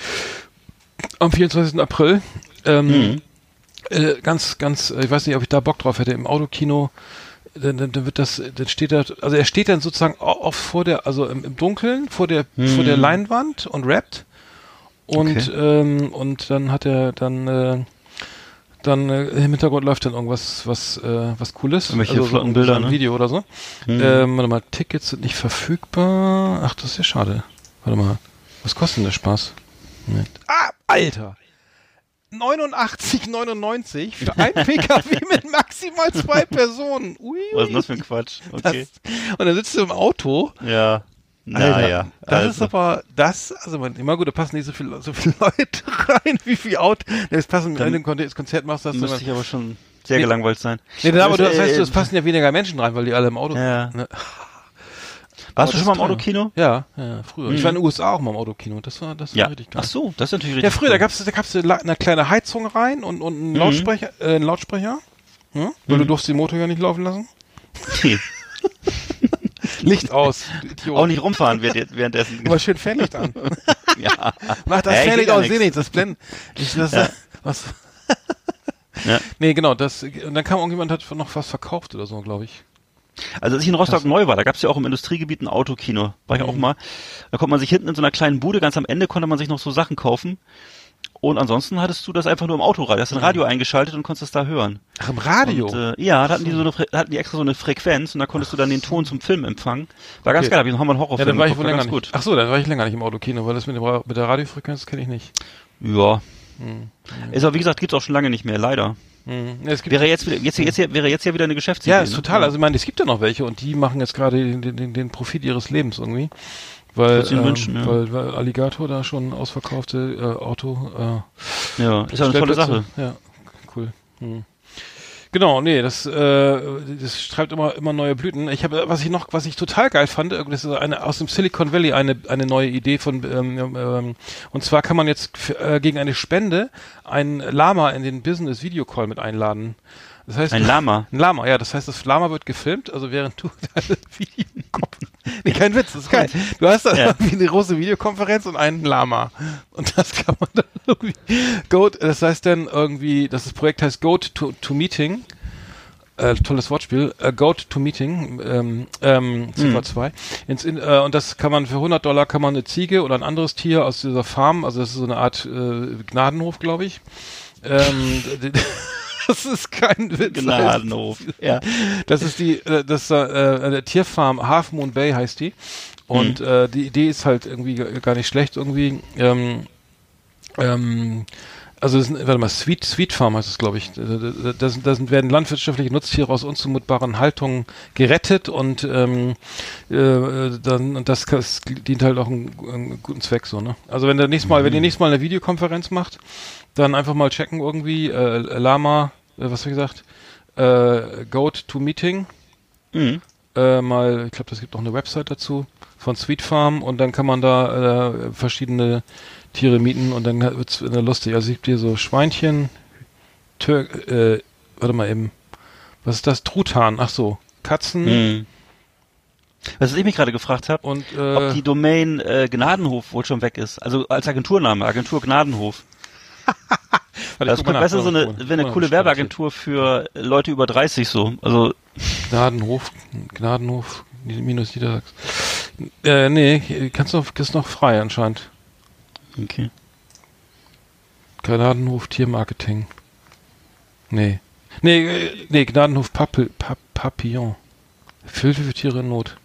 Am 24. April. Ähm, äh, ganz, ganz, äh, ich weiß nicht, ob ich da Bock drauf hätte, im Autokino. Dann, dann, dann wird das, dann steht er, also er steht dann sozusagen auf vor der, also im, im Dunkeln, vor der, vor der Leinwand und rappt. Und, Okay. ähm, und dann hat er dann, äh, dann äh, im Hintergrund läuft dann irgendwas, was, äh, was Cooles. Irgendwelche so- flotten so Bilder, ein ne? Video oder so. Ähm, warte mal, Tickets sind nicht verfügbar. Ach, das ist ja schade. Warte mal, was kostet denn der Spaß? Moment. Ah, Alter! 89,99 für ein PKW mit maximal zwei Personen. Ui, Was ist denn das für ein Quatsch? Okay. das, und dann sitzt du im Auto. ja. Naja. Das also. ist aber, das, also man, immer gut, da passen nicht so viele, so viele Leute rein, wie viel Auto. Das passen, wenn du ein Kon- das Konzert machst, du Müsste ich aber schon sehr Nee. gelangweilt sein. Nee, aber du, das heißt, äh, es passen ja weniger Menschen rein, weil die alle im Auto Ja. Ne? Warst Aber du schon mal im. Autokino? Ja, ja, früher. Ich war in den USA auch mal im Autokino. Das war, das war Ja. richtig geil. Ach so, das ist natürlich Ja, richtig. früher, da cool. gab's da gab's eine, La- eine kleine Heizung rein und, und einen Lautsprecher, äh, einen Lautsprecher. Ja? Weil du durfst den Motor ja nicht laufen lassen. Nee. Licht aus. Auch nicht rumfahren während- währenddessen. Aber schön Fernlicht an. ja. Mach das Ja, ich Fernlicht aus, seh nichts, das blendet. Ich, das, Ja. was? Ja. Nee, genau, das, und dann kam irgendjemand, hat noch was verkauft oder so, glaube ich. Also als ich in Rostock neu war, da gab es ja auch im Industriegebiet ein Autokino. War ich auch mal. Da konnte man sich hinten in so einer kleinen Bude, ganz am Ende konnte man sich noch so Sachen kaufen. Und ansonsten hattest du das einfach nur im Autoradio. Du hast ein Radio eingeschaltet und konntest es da hören. Ach, im Radio. Und, äh, ja, da hatten die so eine, hatten die extra so eine Frequenz und da konntest du dann den Ton zum Film empfangen. War ganz Okay. geil, hab ich noch mal einen ja, Horrorfilm dann war ich wohl länger ganz nicht. gut. Ach so, dann war ich länger nicht im Autokino, weil das mit, dem, mit der Radiofrequenz kenne ich nicht. Ja. Hm. Ist aber wie gesagt, gibt's auch schon lange nicht mehr, leider. Mhm. Es gibt Wäre jetzt jetzt, jetzt, wäre jetzt ja wieder eine Geschäftsidee. Ja, ist ne? total. Also ich meine, es gibt ja noch welche und die machen jetzt gerade den, den, den Profit ihres Lebens irgendwie. Weil, ähm, wünschen, ja. weil, weil Alligator da schon ausverkaufte äh, Auto. Äh, Ja, ist ja eine tolle Sache. Ja, cool. Hm. Genau, nee, das, äh, das schreibt immer immer neue Blüten. Ich habe, was ich noch, was ich total geil fand, äh, das ist eine aus dem Silicon Valley eine eine neue Idee von, ähm, ähm, und zwar kann man jetzt äh, gegen eine Spende ein Lama in den Business Video Call mit einladen. Das heißt, Ein Lama. Ein Lama, ja, das heißt, das Lama wird gefilmt, also während du Video Nee, kein Witz, das ist geil. Du hast da Ja. eine große Videokonferenz und einen Lama. Und das kann man dann irgendwie. Go, das heißt dann irgendwie, das, das Projekt heißt Goat to, to Meeting. Äh, tolles Wortspiel. Äh, Goat to Meeting, ähm, ähm, Ziffer 2. Ins, in, äh, und das kann man für 100 Dollar kann man eine Ziege oder ein anderes Tier aus dieser Farm, also das ist so eine Art äh, Gnadenhof, glaube ich. Ähm, das ist kein Witz. Gnadenhof. Ja. Das ist die, äh, das äh, äh, Tierfarm Half Moon Bay heißt die. Und Mhm. äh, die Idee ist halt irgendwie gar nicht schlecht irgendwie. Ähm, ähm, also das, ist- warte mal, Sweet, Sweet Farm heißt es, glaube ich. Da, da sind, werden landwirtschaftliche Nutztiere aus unzumutbaren Haltungen gerettet und ähm, äh, dann und das, das dient halt auch einem, einem guten Zweck so, ne? Also wenn der nächstes Mal, wenn ihr nächstes Mal eine Videokonferenz macht, dann einfach mal checken irgendwie, äh, Lama, äh, was hab ich gesagt? Äh, Goat to Meeting Mhm. äh, mal, ich glaube, das gibt auch eine Website dazu von Sweet Farm und dann kann man da äh, verschiedene Tiere mieten und dann wird's wieder lustig. Also es gibt hier so Schweinchen, Tür, äh, warte mal eben, was ist das? Truthahn, ach so, Katzen Mhm. Was ich mich gerade gefragt habe, und ob äh, die Domain äh, Gnadenhof wohl schon weg ist. Also als Agenturname, Agentur Gnadenhof. Das könnte besser so eine, wäre eine coole Werbeagentur für Leute über 30 so. Also. Gnadenhof, Gnadenhof, minus Niedersachsen. Äh, nee, kannst noch, ist noch frei anscheinend. okay. Gnadenhof Tiermarketing. Nee. Nee, äh, nee, Gnadenhof Papel, Pap, Papillon. Hilfe für Tiere in Not.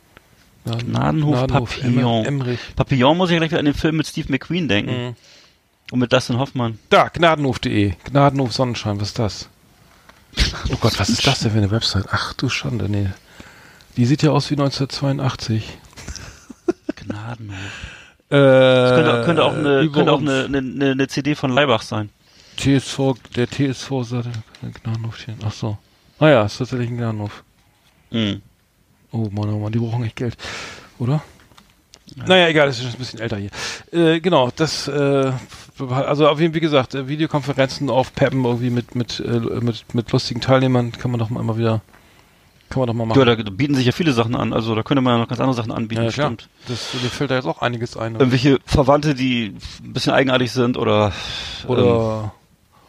Gnaden- Gnadenhof Papillon. Emmer- Emmerich. Papillon muss ich gleich wieder an den Film mit Steve McQueen denken. Mhm. Und mit Dustin Hoffmann. Da, gnadenhof.de. Gnadenhof Sonnenschein, was ist das? Oh Gott, was ist das denn für eine Website? Ach du Schande, nee. Die sieht ja aus wie 1982. Gnadenhof. Äh, Das könnte, könnte auch, eine, könnte auch eine, eine, eine, CD von Leibach sein. TSV, der TSV sagte, Gnadenhof. Ach so. Ah ja, ist tatsächlich ein Gnadenhof. Mhm. Oh Mann, oh Mann, die brauchen echt Geld. Oder? Naja, egal, das ist ein bisschen älter hier. Äh, genau, das, äh, also auf jeden Fall, wie gesagt, äh, Videokonferenzen auf Peppen irgendwie mit, mit, äh, mit, mit lustigen Teilnehmern kann man doch mal immer wieder, kann man doch mal machen. Ja, da bieten sich ja viele Sachen an. Also da könnte man ja noch ganz andere Sachen anbieten, Ja, klar. stimmt. Das, mir fällt da jetzt auch einiges ein. Irgendwelche Verwandte, die ein bisschen eigenartig sind oder, ähm, Oder,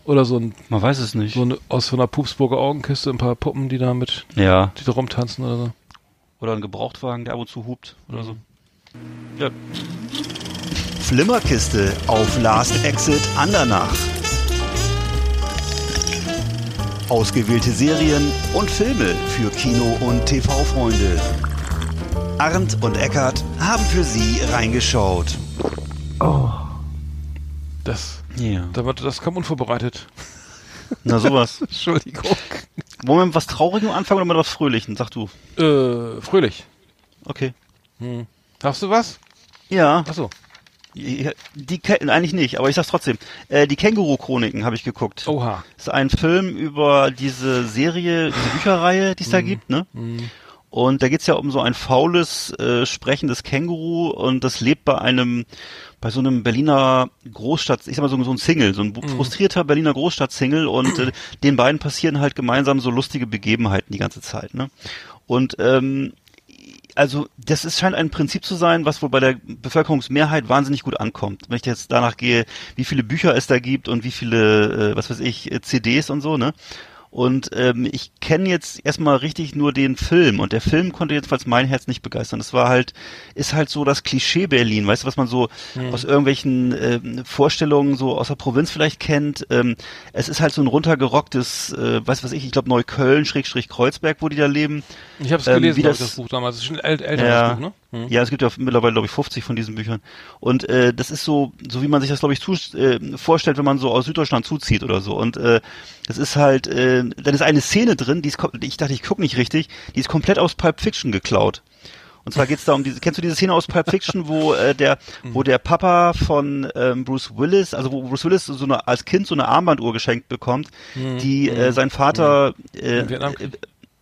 oder so ein, man weiß es nicht. so eine, aus so einer Pupsburger Augenkiste ein paar Puppen, die da mit, ja. die da rumtanzen oder so. Oder ein Gebrauchtwagen, der ab und zu hupt oder so. Ja. Flimmerkiste auf Last Exit Andernach. Ausgewählte Serien und Filme für Kino- und TV-Freunde. Arndt und Eckart haben für Sie reingeschaut. Das, Ja. da wird, das kam unvorbereitet. Na sowas. Entschuldigung. Wollen wir mit was Traurigem anfangen oder mit was Fröhlichem? Sag du. Äh, fröhlich. Okay. Hm. Hast du was? Ja. Achso. Die eigentlich nicht, aber ich sag's trotzdem. Äh, die Känguru-Chroniken habe ich geguckt. Oha. Das ist ein Film über diese Serie, diese Bücherreihe, die es da gibt, ne? Und da geht's ja um so ein faules, äh, sprechendes Känguru und das lebt bei einem, bei so einem Berliner Großstadt, ich sag mal so, so ein Single, so ein frustrierter Berliner Großstadt-Single und äh, den beiden passieren halt gemeinsam so lustige Begebenheiten die ganze Zeit, ne? Und ähm, also das ist, scheint ein Prinzip zu sein, was wohl bei der Bevölkerungsmehrheit wahnsinnig gut ankommt. Wenn ich jetzt danach gehe, wie viele Bücher es da gibt und wie viele, äh, was weiß ich, äh, CDs und so, ne? Und ähm, ich kenne jetzt erstmal richtig nur den Film und der Film konnte jedenfalls mein Herz nicht begeistern. Es war halt, ist halt so das Klischee Berlin, weißt du, was man so aus irgendwelchen ähm, Vorstellungen so aus der Provinz vielleicht kennt. Ähm, es ist halt so ein runtergerocktes, äh, weiß was ich, ich glaube Neukölln, Schrägstrich Kreuzberg, wo die da leben. Ich habe es Ähm, gelesen, ich, das- das Buch damals. Das ist schon ein äl älteres Ja. Buch, ne? Hm. Ja, es gibt ja mittlerweile, glaube ich, 50 von diesen Büchern. Und äh, das ist so, so wie man sich das, glaube ich, zu, äh, vorstellt, wenn man so aus Süddeutschland zuzieht oder so. Und äh, das ist halt, äh, dann ist eine Szene drin, die ist, ich dachte, ich gucke nicht richtig, die ist komplett aus Pulp Fiction geklaut. Und zwar geht's da um diese, kennst du diese Szene aus Pulp Fiction, wo äh, der, wo der Papa von ähm, Bruce Willis, also wo Bruce Willis so eine als Kind so eine Armbanduhr geschenkt bekommt, die äh, sein Vater äh,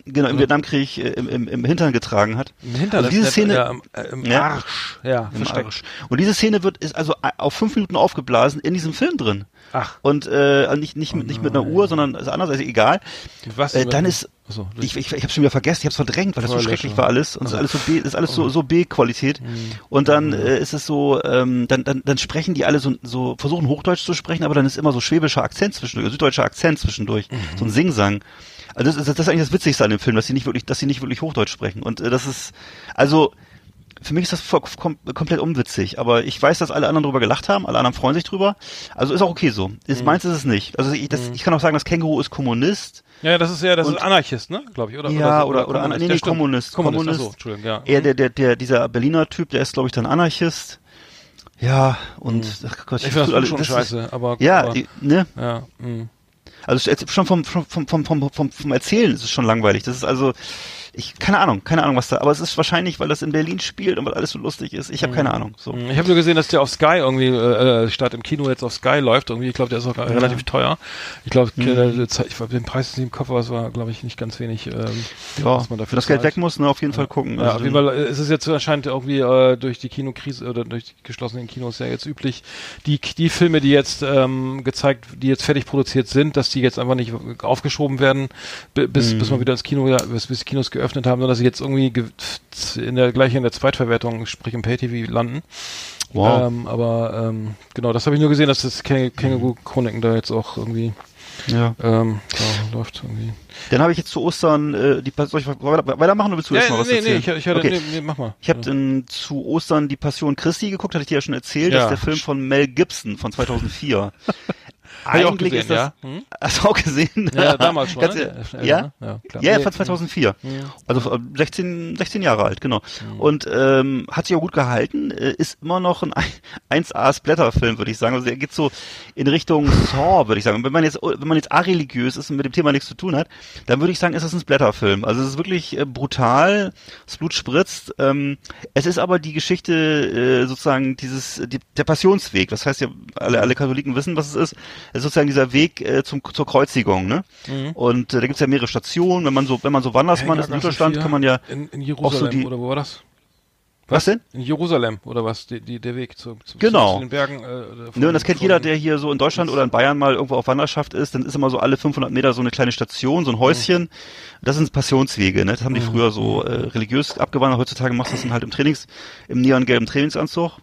genau im Vietnamkrieg äh, im, im, im Hintern getragen hat. Im Hinter, also diese Szene ja, im, äh, im Ja. Arsch. Ja, im versteckt. Arsch. Und diese Szene wird ist also auf fünf Minuten aufgeblasen in diesem Film drin. Ach, Und äh, nicht nicht mit, nicht mit einer Uhr, sondern ist anders, also egal. was? Äh, dann ist Achso, ich, ich, ich habe schon wieder vergessen, ich habe es verdrängt, weil das so schrecklich war alles und es ist alles so B, ist alles Oh. so so B-Qualität. Mhm. Und dann äh, ist es so, ähm, dann, dann dann sprechen die alle so so versuchen Hochdeutsch zu sprechen, aber dann ist immer so schwäbischer Akzent zwischendurch, süddeutscher Akzent zwischendurch, Mhm. so ein Singsang. Also das, ist- das ist eigentlich das Witzigste an dem Film, dass sie nicht wirklich, dass sie nicht wirklich Hochdeutsch sprechen. Und äh, das ist also für mich ist das voll, kom komplett unwitzig, aber ich weiß, dass alle anderen drüber gelacht haben, alle anderen freuen sich drüber. Also ist auch okay so. Ist, Mhm. Meins ist es nicht. Also ich, das, ich kann auch sagen, das Känguru ist Kommunist. Ja, das ist ja, das Und- ist Anarchist, ne? Glaube ich, oder? Ja, so, oder- oder- nee, nee, stimmt. Kommunist, Kommunist, Kommunist. Achso, Entschuldigung, ja. Er, der, der, der, dieser Berliner Typ, der ist, glaube ich, dann Anarchist. Ja, und ach Gott, Mhm. ich finde das alle- schon das ist- scheiße, aber Ja, aber, die- ne? ja, mh. Also schon vom, vom, vom, vom, vom, vom Erzählen ist es schon langweilig. Das ist also, ich, keine Ahnung, keine Ahnung, was da, aber es ist wahrscheinlich, weil das in Berlin spielt und weil alles so lustig ist. Ich habe keine Ahnung. So. Mhm. Ich habe nur gesehen, dass der auf Sky irgendwie äh, äh, statt im Kino jetzt auf Sky läuft. Irgendwie, ich glaube, der ist auch relativ teuer. Ich glaube, Mhm. ich den Preis ist nicht im Kopf, aber es war, glaube ich, nicht ganz wenig. Ähm, Ja, was man dafür für das Geld weg muss, ne, auf jeden Fall gucken. Ja, Also auf jeden Fall äh, ist es jetzt anscheinend irgendwie äh, durch die Kinokrise oder durch die geschlossenen Kinos ja jetzt üblich, die die Filme, die jetzt ähm, gezeigt, die jetzt fertig produziert sind, dass die jetzt einfach nicht aufgeschoben werden, bi- bis Mhm. bis man wieder ins Kino, ja, bis, bis die Kinos geöffnet haben, sondern dass sie jetzt irgendwie ge- in der gleich in der Zweitverwertung, sprich im Pay-TV landen. Wow. Ähm, aber ähm, genau, das habe ich nur gesehen, dass das Käng- Känguru-Chroniken da jetzt auch irgendwie ja. ähm, da läuft irgendwie. Dann habe ich jetzt zu Ostern, äh, die, soll ich weiter- weitermachen oder willst du Ja, mal was nee, nee, erzählen? ich, ich hatte, okay. nee, nee, mach mal. Ich habe zu Ostern die Passion Christi geguckt, hatte ich dir ja schon erzählt. Das Ja. ist der Film von Mel Gibson von 2004. Eigentlich gesehen, ist das, ja. Hm? Hast du auch gesehen? Ja, damals schon. Ne? Ja? ja, klar. Ja, von 2004. Mhm. Also äh, 16, 16 Jahre alt, genau. Und ähm, hat sich auch gut gehalten, äh, ist immer noch ein 1A Splatter-Film, würde ich sagen. Also er geht so in Richtung Saw, würde ich sagen. Und wenn man jetzt, wenn man jetzt areligiös ist und mit dem Thema nichts zu tun hat, dann würde ich sagen, ist das ein Splatter-Film. Also es ist wirklich äh, brutal, das Blut spritzt. Ähm, es ist aber die Geschichte äh, sozusagen dieses die, der Passionsweg. Das heißt ja, alle, alle Katholiken wissen, was es ist. Es ist sozusagen dieser Weg äh, zum, zur Kreuzigung. Ne? Und äh, da gibt's ja mehrere Stationen. Wenn man so, wenn man so Wandersmann ist in vier kann man ja in, in Jerusalem auch so die- oder wo war das? Was denn? In Jerusalem oder was? Die, die, der Weg zu, zu, Genau. zu den Bergen. Äh, von- Ne, und das kennt von- jeder, der hier so in Deutschland oder in Bayern mal irgendwo auf Wanderschaft ist, dann ist immer so alle 500 Meter so eine kleine Station, so ein Häuschen. Das sind Passionswege, ne? Das haben die früher so äh, religiös abgewandert. Heutzutage machst du das dann halt im Trainings, im neongelben Trainingsanzug.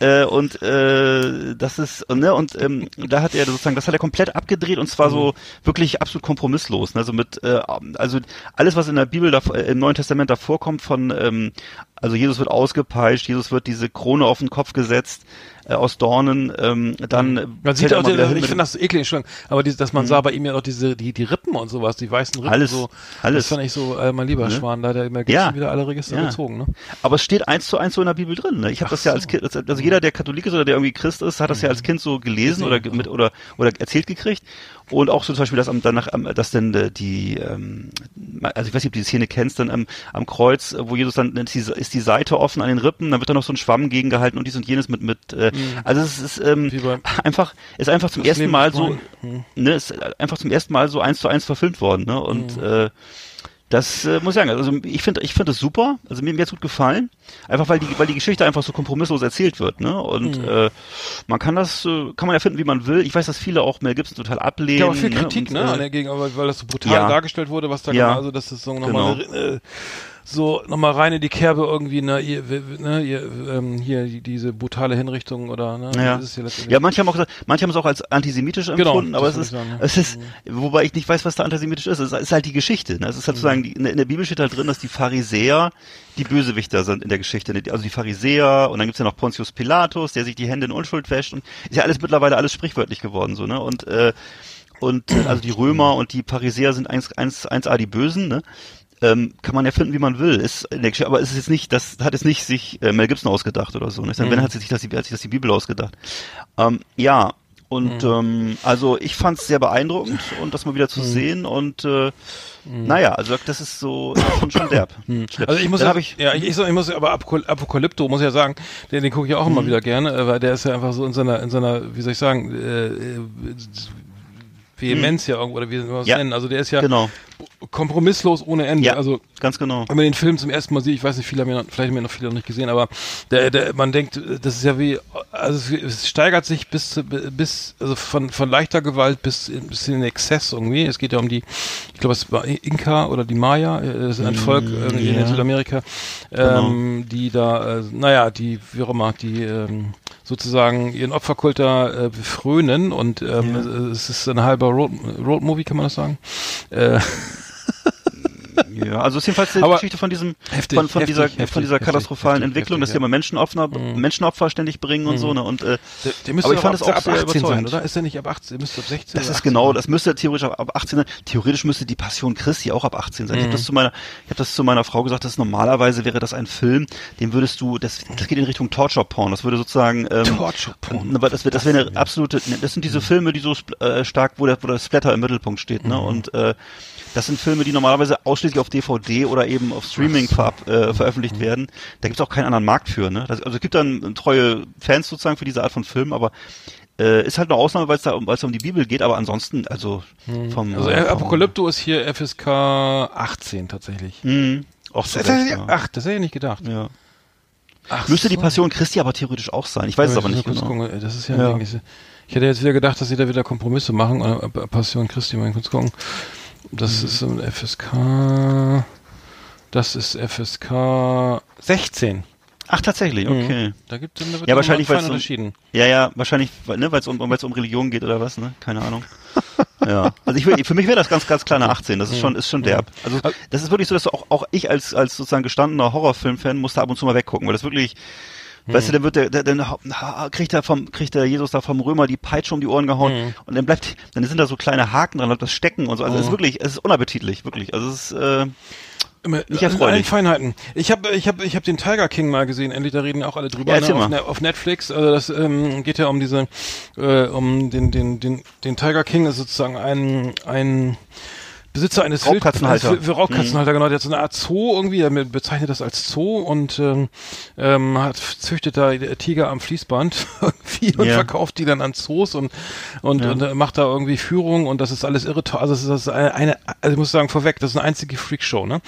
Äh, und äh, das ist, ne, und ähm, da hat er sozusagen, das hat er komplett abgedreht und zwar so wirklich absolut kompromisslos. Ne? Also mit, äh, also alles, was in der Bibel da, äh, im Neuen Testament davor kommt von, ähm, also Jesus wird ausgepeitscht, Jesus wird diese Krone auf den Kopf gesetzt äh, aus Dornen, ähm, dann Mhm. Man sieht auch, den, ich finde das eklig, Entschuldigung, aber die, dass man sah bei ihm ja auch diese, die, die Rippen und sowas, die weißen Rippen. Alles, so, alles. Das fand ich so, äh, mein lieber Ne? Schwan, da hat er immer Ja. wieder alle Register Ja. gezogen, ne? Aber es steht eins zu eins so in der Bibel drin. Ne? Ich habe das ja als Kind, also jeder, der Katholik ist oder der irgendwie Christ ist, hat das ja als Kind so gelesen oder mit oder oder erzählt gekriegt. Und auch so zum Beispiel, dass am, danach, am, dass dann äh, die, ähm, also ich weiß nicht, ob du die Szene kennst, dann am, am Kreuz, äh, wo Jesus dann ist die, ist die Seite offen an den Rippen, dann wird da noch so ein Schwamm gegengehalten und dies und jenes mit mit. Äh, Also es ist ähm, einfach, ist einfach zum Das ersten Mal so, mein- ne, ist einfach zum ersten Mal so eins zu eins verfilmt worden. Ne? Und äh, das äh, muss ich sagen, also ich finde ich finde das super, also mir, mir hat's gut gefallen, einfach weil die weil die Geschichte einfach so kompromisslos erzählt wird, ne? Und äh, man kann das äh, kann man ja finden, wie man will. Ich weiß, dass viele auch Mel Gibson total ablehnen. Ja, aber viel Kritik, Und, ne, äh, an der Gegenüber, weil das so brutal Ja. dargestellt wurde, was da Ja. genau, also das ist so nochmal äh, so nochmal rein in die Kerbe irgendwie, ne, ihr, ne, ihr, ähm, hier die, diese brutale Hinrichtung oder ne, Ja. ja, manche haben auch gesagt, manche haben es auch als antisemitisch Genau, empfunden, aber das es ist, sagen, ja. es ist, wobei ich nicht weiß, was da antisemitisch ist. Es ist halt die Geschichte. Ne? Es ist halt sozusagen, die, in der- Bibel steht halt drin, dass die Pharisäer die Bösewichter sind in der Geschichte. ne? Also die Pharisäer und dann gibt's ja noch Pontius Pilatus, der sich die Hände in Unschuld wäscht und ist ja alles mittlerweile alles sprichwörtlich geworden so, ne? Und äh, und äh, also die Römer und die Pharisäer sind eins, eins, eins A die Bösen, ne? Ähm, kann man ja finden, wie man will. Ist in der Geschichte, aber es ist jetzt nicht, das hat es nicht sich äh, Mel Gibson ausgedacht oder so. Ne? Wenn hat sich das hat sich das die Bibel ausgedacht. Ähm, ja, Und ähm, also ich fand es sehr beeindruckend und das mal wieder zu sehen und äh, naja, also das ist so schon schon derb. Schlimm. Also ich muss ja, ich, ja, ich, ich, ich muss aber Apokal- Apokalypto muss ja sagen, den, den gucke ich auch Mhm. immer wieder gerne, äh, weil der ist ja einfach so in seiner in seiner, wie soll ich sagen, äh, äh, Vehemenz ja irgendwo oder wie soll man das Ja. nennen? Also der ist ja genau, kompromisslos ohne Ende. Ja. Also ganz genau. wenn man den Film zum ersten Mal sieht, ich weiß nicht, viele haben ihn noch, vielleicht haben ihn noch viele noch nicht gesehen, aber der, der, man denkt, das ist ja wie, also es, es steigert sich bis, zu- bis, also von, von leichter Gewalt bis, in- bis in den Exzess irgendwie. Es geht ja um die, ich glaube, es war Inka oder die Maya, äh, das ist ein Volk irgendwie ja. in Südamerika, ähm, die da, äh, naja, die, wie auch immer, die, ähm, sozusagen ihren Opferkult da äh, frönen und ähm, es ist ein halber Road, Road Movie, kann man das sagen? Äh, Ja, also es ist jedenfalls die Aber- Geschichte von diesem, Heftig, von, von heftig, dieser, heftig, von dieser heftig, katastrophalen heftig, Entwicklung, dass die immer Menschenopfer, Menschenopfer ständig bringen und so, ne, und, äh, Der, der müsste Aber ich fand ab, es auch ab sehr 18 sein, oder? Ist der nicht ab 18? Der müsste ab 16 Das ist 18 genau, sein. das müsste theoretisch ab ab 18 sein. Theoretisch müsste die Passion Christi auch ab 18 sein. Ich Mhm. habe das zu meiner, ich habe das zu meiner Frau gesagt, dass normalerweise wäre das ein Film, den würdest du, das, das geht in Richtung Torture Porn. Das würde sozusagen, ähm, Torture Porn. Aber das, wird- das wäre eine absolute, das sind diese Filme, die so äh, stark, wo der, wo das Splatter im Mittelpunkt steht, Mhm. ne? Und äh, das sind Filme, die normalerweise ausschließlich auf DVD oder eben auf Streaming verab, äh, veröffentlicht Mhm. werden. Da gibt es auch keinen anderen Markt für, ne? Das, also es gibt dann treue Fans sozusagen für diese Art von Film, aber äh, ist halt eine Ausnahme, weil es da, um- weil's da um die Bibel geht, aber ansonsten, also vom Also äh, vom- Apokalypto ist hier FSK 18 tatsächlich. Mhm. Auch so Das recht, ich, ja. ach, das hätte ich nicht gedacht. ja. Ach, Müsste die so. Passion Christi aber theoretisch auch sein. Ich weiß es aber ich nicht genau. Gucken. Äh, Das ist ja, Ja. eigentlich- Ich hätte jetzt wieder gedacht, dass sie da wieder Kompromisse machen. Äh, Passion Christi, mal kurz gucken. Mhm. Das ist ein FSK. Das ist FSK 16. Ach, tatsächlich, okay. Da gibt es Ja, wahrscheinlich, weil weil's unterschieden. Ja, ja, wahrscheinlich, weil ne, es um, weil's um Religion geht oder was, ne? Keine Ahnung. ja. Also ich für mich wäre das ganz, ganz klar eine 18. Das ist schon, ist schon derb. Also das ist wirklich so, dass auch, auch ich als, als sozusagen gestandener Horrorfilm-Fan musste ab und zu mal weggucken, weil das wirklich, weißt du, dann wird der, der, dann kriegt er vom, kriegt der Jesus da vom Römer die Peitsche um die Ohren gehauen und dann bleibt, dann sind da so kleine Haken dran, das Stecken und so. Also es ist wirklich, es ist unappetitlich, wirklich. Also es ist, äh, Nicht in allen erfreulich. Feinheiten. Ich habe ich hab, ich hab den Tiger King mal gesehen, endlich, da reden auch alle drüber, Ja, ne, auf. Ne- auf Netflix. Also das ähm, geht ja um diese, äh, um den, den, den, den Tiger King ist sozusagen ein, ein Besitzer eines Wild- Raubkatzenhalter. Wild- Raubkatzenhalter, genau, der hat so eine Art Zoo irgendwie, er bezeichnet das als Zoo und ähm, ähm, hat züchtet da Tiger am Fließband irgendwie und Ja. verkauft die dann an Zoos und und, und äh, macht da irgendwie Führung und das ist alles irre. Also ist das ist eine, eine also ich muss sagen vorweg, das ist eine einzige Freakshow, ne?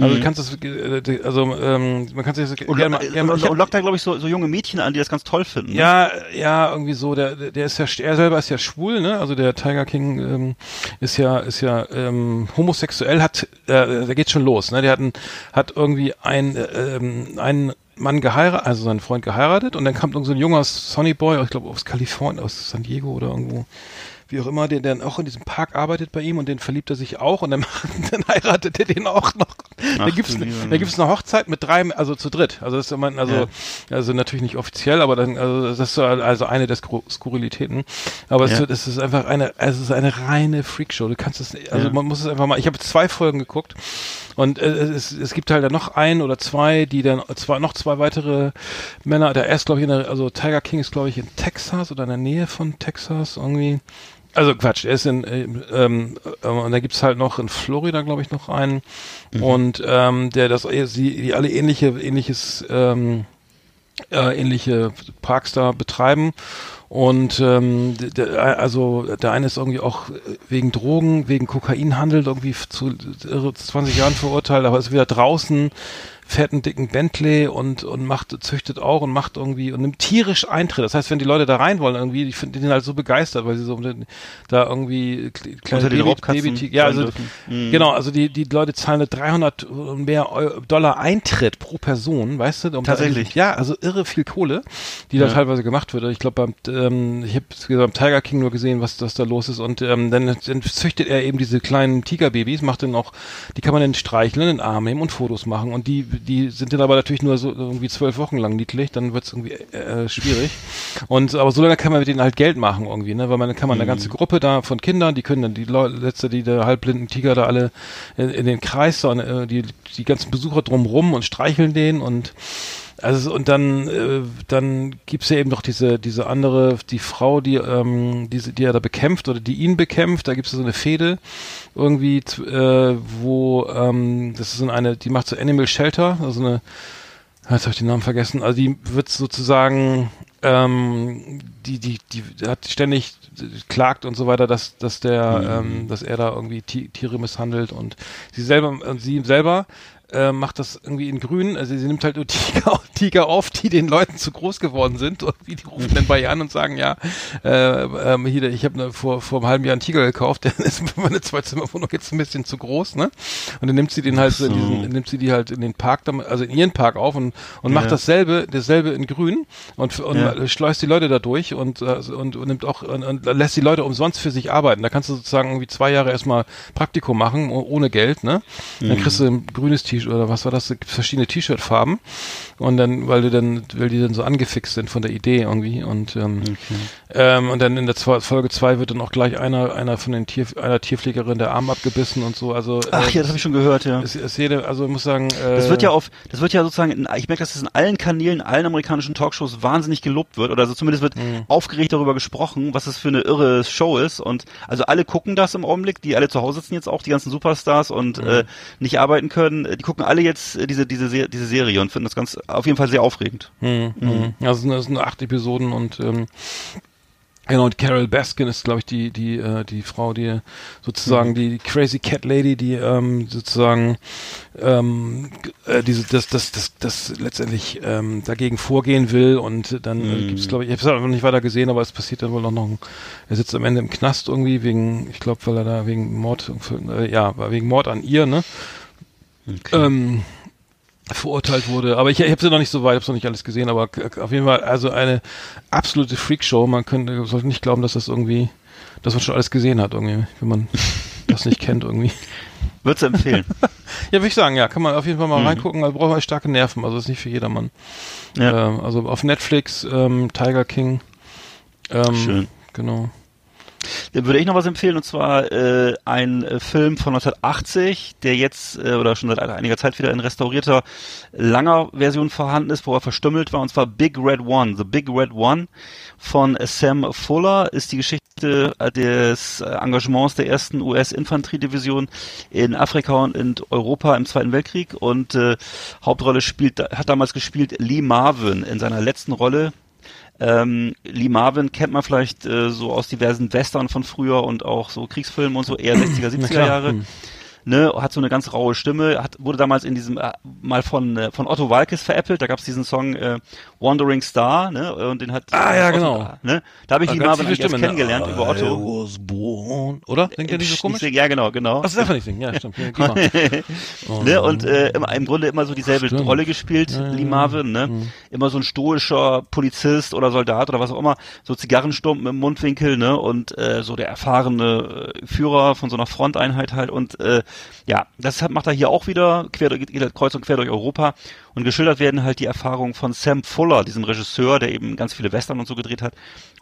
Also du kannst das äh, also ähm, man kann sich das und, gerne mal, gerne und, und lockt da, glaube ich, so, so junge Mädchen an, die das ganz toll finden. ne? ja, ja, irgendwie so. Der, der der ist ja, er selber ist ja schwul, ne? Also der Tiger King ähm, ist ja, ist ja ähm, homosexuell. Hat, äh, da geht's schon los, ne? Der hat, ein, hat irgendwie ein, äh, ähm, einen Mann geheiratet, also seinen Freund geheiratet, und dann kam so ein junger Sonny Boy, ich glaube aus Kalifornien, aus San Diego oder irgendwo. Wie auch immer, der dann auch in diesem Park arbeitet bei ihm und den verliebt er sich auch und dann, dann heiratet er den auch noch. da gibt's, ne- da gibt's eine Hochzeit mit drei, also zu dritt. Also das ist immer, also, also natürlich nicht offiziell, aber dann, also das ist so also eine der Skurrilitäten. Aber es, Ja. wird- es ist einfach eine, es ist eine reine Freakshow. Du kannst es, also Ja. man muss es einfach mal. Ich habe zwei Folgen geguckt und äh, es, es gibt halt dann noch ein oder zwei, die dann zwei noch zwei weitere Männer. Der erst glaube ich in der, also Tiger King ist glaube ich in Texas oder in der Nähe von Texas irgendwie. Also Quatsch, er ist in, ähm, ähm, und da gibt's halt noch in Florida, glaube ich, noch einen. Und ähm, der das äh, sie die alle ähnliche, ähnliches, ähm, äh, ähnliche Parks da betreiben. Und ähm, der, also der eine ist irgendwie auch wegen Drogen, wegen Kokainhandel irgendwie zu irre 20 Jahren verurteilt, aber ist wieder draußen, fährt einen dicken Bentley und und macht züchtet auch und macht irgendwie und nimmt tierisch Eintritt. Das heißt, wenn die Leute da rein wollen irgendwie, ich finde die sind halt so begeistert, weil sie so da irgendwie kle- kleine Baby, Baby ja, also. Mhm. genau, also die die Leute zahlen 300 und mehr Dollar Eintritt pro Person, weißt du? Um da- Tatsächlich? ja, also irre viel Kohle, die da Ja. teilweise gemacht wird. Ich glaube, beim, ähm, ich habe beim Tiger King nur gesehen, was, was da los ist. Und ähm, dann, dann züchtet er eben diese kleinen Tigerbabys, macht dann auch, die kann man dann streicheln, in den Arm nehmen und Fotos machen. Und die, die sind dann aber natürlich nur so irgendwie zwölf Wochen lang niedlich, dann wird's irgendwie äh, schwierig. Und aber so lange kann man mit denen halt Geld machen irgendwie, ne? Weil man dann kann man eine Mhm. ganze Gruppe da von Kindern, die können dann die Leute, letzte, die der halbblinden Tiger da alle in, in den Kreis, so, äh, die, die ganzen Besucher drumrum und streicheln den und Also und dann äh, dann gibt's ja eben noch diese diese andere die Frau die ähm, diese die er da bekämpft oder die ihn bekämpft. Da gibt's so eine Fehde irgendwie äh, wo ähm, das ist so eine die macht so Animal Shelter also eine jetzt habe ich den Namen vergessen. Also die wird sozusagen ähm, die die die hat ständig klagt und so weiter dass dass der ähm, dass er da irgendwie Ti- Tiere misshandelt und sie selber und sie selber äh, macht das irgendwie in grün, also sie nimmt halt nur Tiger, Tiger auf, die den Leuten zu groß geworden sind. Irgendwie die rufen dann bei ihr an und sagen, ja, äh, ähm, hier, ich habe ne, vor, vor einem halben Jahr einen Tiger gekauft, der ist meine Zwei-Zimmer-Wohnung jetzt ein bisschen zu groß, ne? Und dann nimmt sie den halt so in diesen, nimmt sie die halt in den Park, also in ihren Park auf und, und macht Ja. dasselbe, dasselbe in grün und, und Ja. schleust die Leute da durch und, äh, und, und nimmt auch und, und lässt die Leute umsonst für sich arbeiten. Da kannst du sozusagen irgendwie zwei Jahre erstmal Praktikum machen, oh- ohne Geld, ne? Dann kriegst du ein grünes T-Shirt oder was war das? Verschiedene T-Shirt-Farben und dann, weil du dann, weil die dann so angefixt sind von der Idee irgendwie und ähm, ähm, und dann in der zwei, Folge zwei wird dann auch gleich einer, einer von den Tier, einer Tierpflegerin der Arm abgebissen und so. Also Ach äh, ja, das habe ich schon gehört, ja. ist, ist jede, also ich muss sagen, äh, Das wird ja auf, das wird ja sozusagen, in, ich merke, dass das in allen Kanälen, allen amerikanischen Talkshows wahnsinnig gelobt wird oder also zumindest wird Mhm. aufgeregt darüber gesprochen, was das für eine irre Show ist und also alle gucken das im Augenblick, die alle zu Hause sitzen jetzt auch, die ganzen Superstars und Mhm. äh, nicht arbeiten können, die gucken alle jetzt äh, diese diese Se- diese Serie und finden das ganz auf jeden Fall sehr aufregend. Hm, hm. Also es sind acht Episoden und ähm, Genau, und Carol Baskin ist, glaube ich, die, die, äh, die Frau, die sozusagen die Crazy Cat Lady, die ähm, sozusagen ähm, äh, diese, das, das, das, das letztendlich ähm, dagegen vorgehen will und dann äh, gibt es, glaube ich, ich habe es noch nicht weiter gesehen, aber es passiert dann wohl noch, noch ein, er sitzt am Ende im Knast irgendwie wegen, ich glaube, weil er da wegen Mord, äh, ja, wegen Mord an ihr, ne? Ähm, verurteilt wurde. Aber ich, ich habe sie noch nicht so weit, habe noch nicht alles gesehen, aber auf jeden Fall also eine absolute Freakshow. Man könnte sollte nicht glauben, dass das irgendwie, dass man schon alles gesehen hat irgendwie, wenn man das nicht kennt irgendwie. Würdest du empfehlen? Ja, würde ich sagen, ja, kann man auf jeden Fall mal Mhm. reingucken. Also braucht man starke Nerven, also ist nicht für jedermann. ja, Ähm, also auf Netflix ähm, Tiger King. Ähm, schön. Genau. Dann würde ich noch was empfehlen und zwar äh, ein äh, Film von 1980, der jetzt äh, oder schon seit einiger Zeit wieder in restaurierter langer Version vorhanden ist, wo er verstümmelt war und zwar Big Red One. The Big Red One von Sam Fuller ist die Geschichte äh, des äh, Engagements der ersten US-Infanteriedivision in Afrika und in Europa im Zweiten Weltkrieg und äh, Hauptrolle spielt hat damals gespielt Lee Marvin in seiner letzten Rolle ähm, Lee Marvin kennt man vielleicht äh, so aus diversen Western von früher und auch so Kriegsfilmen und so, eher 60er, 70er klar. Jahre. Hm. Ne, hat so eine ganz raue Stimme, hat, wurde damals in diesem, äh, mal von, äh, von Otto Walkes veräppelt, da gab's diesen Song äh, Wandering Star, ne, und den hat Ah, ja, Otto, genau. Ne, da habe ich Lee Marvin eigentlich ne? kennengelernt über I Otto. was born. Oder? Denkt ihr nicht so komisch? singen, Ja, genau, genau. Das darf er nicht singen. Ja, stimmt. Ja. Oh. ne, und äh, im, im Grunde immer so dieselbe Stimmt. Rolle gespielt, Ja, Lee Marvin, ne? Mhm. Immer so ein stoischer Polizist oder Soldat oder was auch immer, so Zigarrenstumpen im Mundwinkel, ne? Und äh, so der erfahrene äh, Führer von so einer Fronteinheit halt. Und äh, ja, das macht er hier auch wieder, quer, er kreuz und quer durch Europa. Und geschildert werden halt die Erfahrungen von Sam Fuller, diesem Regisseur, der eben ganz viele Western und so gedreht hat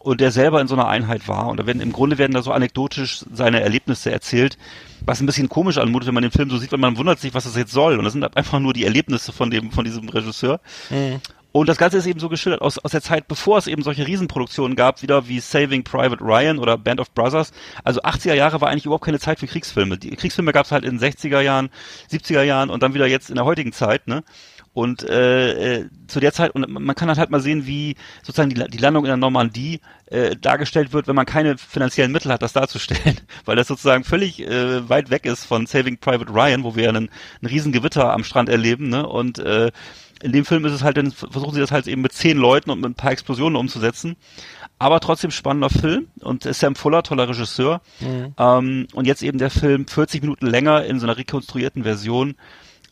und der selber in so einer Einheit war. Und da werden im Grunde werden da so anekdotisch seine Erlebnisse erzählt, was ein bisschen komisch anmutet, wenn man den Film so sieht, weil man wundert sich, was das jetzt soll. Und das sind einfach nur die Erlebnisse von dem, von diesem Regisseur. Mhm. Und das Ganze ist eben so geschildert aus, aus der Zeit, bevor es eben solche Riesenproduktionen gab, wieder wie Saving Private Ryan oder Band of Brothers. Also 80er Jahre war eigentlich überhaupt keine Zeit für Kriegsfilme. Die Kriegsfilme gab es halt in den 60er Jahren, 70er Jahren und dann wieder jetzt in der heutigen Zeit, ne? Und äh, äh, zu der Zeit, und man kann halt halt mal sehen, wie sozusagen die, die Landung in der Normandie äh, dargestellt wird, wenn man keine finanziellen Mittel hat, das darzustellen. Weil das sozusagen völlig äh, weit weg ist von Saving Private Ryan, wo wir einen, einen riesen Gewitter am Strand erleben, ne? Und äh, in dem Film ist es halt, dann versuchen sie das halt eben mit zehn Leuten und mit ein paar Explosionen umzusetzen. Aber trotzdem spannender Film und Sam Fuller, toller Regisseur. Ähm, und jetzt eben der Film 40 Minuten länger in so einer rekonstruierten Version.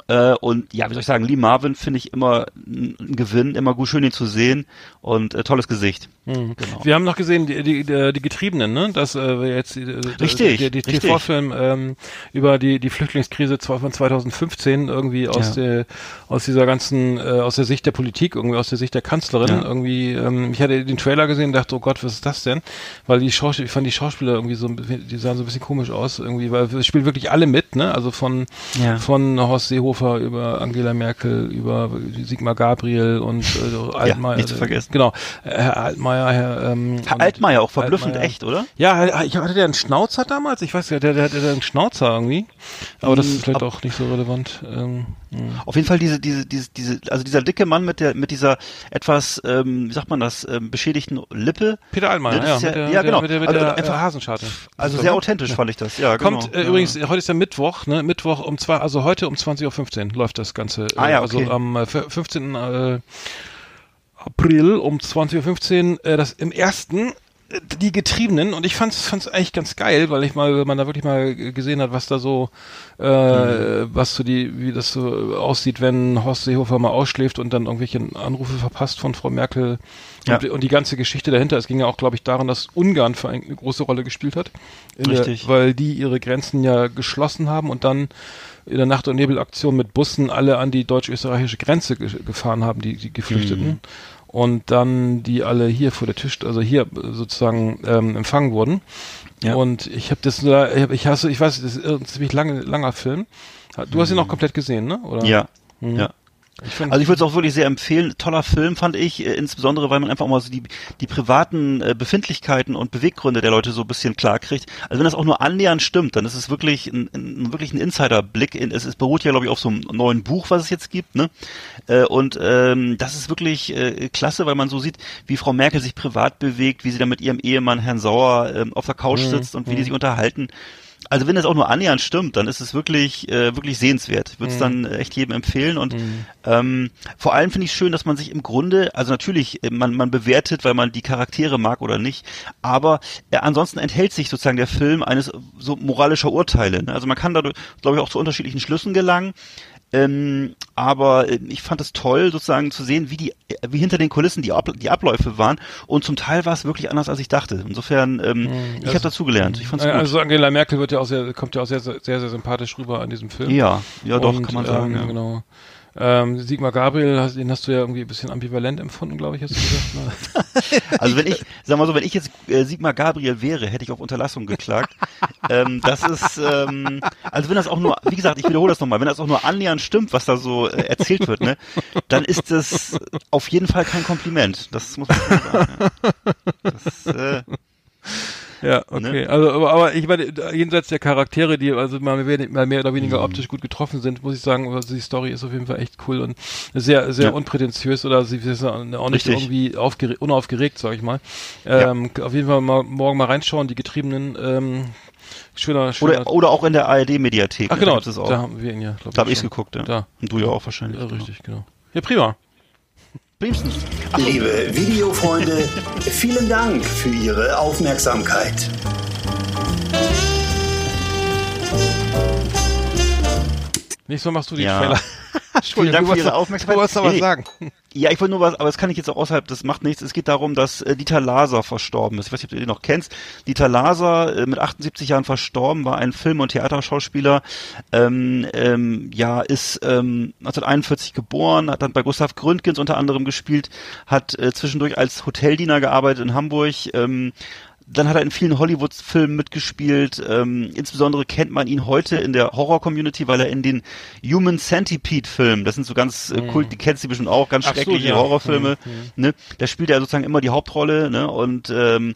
Äh, und ja, wie soll ich sagen, Lee Marvin finde ich immer ein Gewinn, immer gut schön ihn zu sehen und äh, tolles Gesicht. Mhm. Genau. Wir haben noch gesehen, die, die, die, Getriebenen, ne? Das äh, jetzt äh, Richtig, der, die richtig. TV-Film ähm, über die die Flüchtlingskrise von 2015 irgendwie aus Ja. der aus dieser ganzen äh, aus der Sicht der Politik irgendwie aus der Sicht der Kanzlerin Ja. irgendwie. Ähm, ich hatte den Trailer gesehen, und dachte, oh Gott, was ist das denn? Weil die Schauspieler, ich fand die Schauspieler irgendwie so, ein bisschen- die sahen so ein bisschen komisch aus irgendwie, weil es spielen wirklich alle mit, ne? Also von Ja. von Horst Seehofer Seehofer, über Angela Merkel, über Sigmar Gabriel und äh, Altmaier. nicht zu vergessen. Genau, Herr Altmaier, Herr, ähm, Herr Altmaier, auch verblüffend Altmaier. echt, oder? Ja, ich hatte der einen Schnauzer damals? Ich weiß ja, der, der hatte einen Schnauzer irgendwie. Aber das Mm, ist vielleicht ab- auch nicht so relevant. Ähm, mh. Auf jeden Fall diese, diese, diese, diese, also dieser dicke Mann mit der, mit dieser etwas, ähm, wie sagt man das, ähm, beschädigten Lippe. Peter Allmann, Ja, ja, ja- der, ja, mit genau. der, mit der, mit Also der einfach- äh, Hasenscharte. Also sehr authentisch fand ich das, ja, Kommt genau. äh, übrigens, heute ist ja Mittwoch, ne? Mittwoch um zwei, also heute um 20.15 Uhr läuft das Ganze. Ah ja, äh, okay. Also am äh, 15. Äh, April um 20.15 Uhr, äh, das im ersten äh, die Getriebenen und ich fand's fand's eigentlich ganz geil, weil ich mal, wenn man da wirklich mal gesehen hat, was da so, äh, Mhm. was so die, wie das so aussieht, wenn Horst Seehofer mal ausschläft und dann irgendwelche Anrufe verpasst von Frau Merkel Ja. und, und die ganze Geschichte dahinter. Es ging ja auch, glaube ich, daran, dass Ungarn für ein, eine große Rolle gespielt hat, Richtig. Der, weil die ihre Grenzen ja geschlossen haben und dann in der Nacht- und Nebelaktion mit Bussen alle an die deutsch-österreichische Grenze ge gefahren haben, die, die Geflüchteten. Mhm. Und dann die alle hier vor der Tisch, also hier sozusagen ähm, empfangen wurden. Ja. Und ich habe das, da- ich, hab, ich hasse, ich weiß, das ist ein ziemlich lange, langer Film. Du hast ihn auch komplett gesehen, ne? Oder? Ja, Mhm. ja. Ich Also ich würde es auch wirklich sehr empfehlen. Toller Film fand ich, äh, insbesondere weil man einfach mal so die, die privaten äh, Befindlichkeiten und Beweggründe der Leute so ein bisschen klar kriegt. Also wenn das auch nur annähernd stimmt, dann ist es wirklich ein, ein wirklich ein Insiderblick. In, es, es beruht ja glaube ich auf so einem neuen Buch, was es jetzt gibt. Ne? Äh, und ähm, das ist wirklich äh, klasse, weil man so sieht, wie Frau Merkel sich privat bewegt, wie sie da mit ihrem Ehemann Herrn Sauer ähm, auf der Couch sitzt und wie die sich unterhalten. Also wenn das auch nur annähernd stimmt, dann ist es wirklich äh, wirklich sehenswert. Ich würde es dann äh, echt jedem empfehlen und ähm, vor allem finde ich schön, dass man sich im Grunde, also natürlich äh, man man bewertet, weil man die Charaktere mag oder nicht, aber äh, ansonsten enthält sich sozusagen der Film eines so moralischer Urteile. Ne? Also man kann dadurch, glaube ich, auch zu unterschiedlichen Schlüssen gelangen. Ähm, aber äh, ich fand es toll, sozusagen zu sehen, wie die, wie hinter den Kulissen die, Ab die Abläufe waren. Und zum Teil war es wirklich anders, als ich dachte. Insofern, ähm, ich habe dazugelernt. Ich fand's gut. also Angela Merkel wird ja auch sehr, kommt ja auch sehr, sehr, sehr, sehr sympathisch rüber an diesem Film. ja, ja, doch, Und, kann man sagen. Ähm, ja. Genau. Ähm, Sigmar Gabriel, hast, den hast du ja irgendwie ein bisschen ambivalent empfunden, glaube ich, hast du gesagt. Ne? Also wenn ich, sag mal so, wenn ich jetzt äh, Sigmar Gabriel wäre, hätte ich auf Unterlassung geklagt. ähm, das ist, ähm, also wenn das auch nur, wie gesagt, ich wiederhole das nochmal, wenn das auch nur annähernd stimmt, was da so äh, erzählt wird, ne, dann ist das auf jeden Fall kein Kompliment. Das muss man schon sagen. Ja. Das, äh, Ja, okay. Also, aber, aber ich meine, jenseits der Charaktere, die also mal mehr, mal mehr oder weniger optisch gut getroffen sind, muss ich sagen, also die Story ist auf jeden Fall echt cool und sehr, sehr Ja. unprätentiös oder sie ist auch nicht Richtig. irgendwie aufgere unaufgeregt, sag ich mal. Ähm, Auf jeden Fall mal morgen mal reinschauen, die Getriebenen. Ähm, schöner, schöner. oder, oder auch in der ARD-Mediathek. Ach ne, genau, da, es da haben wir ihn ja, glaube da habe ich schon. geguckt, ja. Da. Und du ja auch wahrscheinlich. Ja, richtig, genau. Ja, prima. Liebe Videofreunde, vielen Dank für Ihre Aufmerksamkeit. Nächstes Mal machst du die Ja. Trailer. Vielen Dank für Ihre Aufmerksamkeit. Du wolltest aber nee. sagen. Ja, ich wollte nur was, aber das kann ich jetzt auch außerhalb, das macht nichts. Es geht darum, dass äh, Dieter Laser verstorben ist. Ich weiß nicht, ob du den noch kennst. Dieter Laser, äh, mit 78 Jahren verstorben, war ein Film- und Theaterschauspieler. Ähm, ähm, ja, ist ähm, 1941 geboren, hat dann bei Gustav Gründgens unter anderem gespielt, hat äh, zwischendurch als Hoteldiener gearbeitet in Hamburg. Ähm, dann hat er in vielen Hollywood-Filmen mitgespielt. Ähm, insbesondere kennt man ihn heute in der Horror-Community, weil er in den Human Centipede-Filmen, das sind so ganz äh, Kult, die kennst du bestimmt auch, ganz Mhm. Ach so, schreckliche ja. Horrorfilme. Ne? Da spielt er sozusagen immer die Hauptrolle. Ne? Und ähm,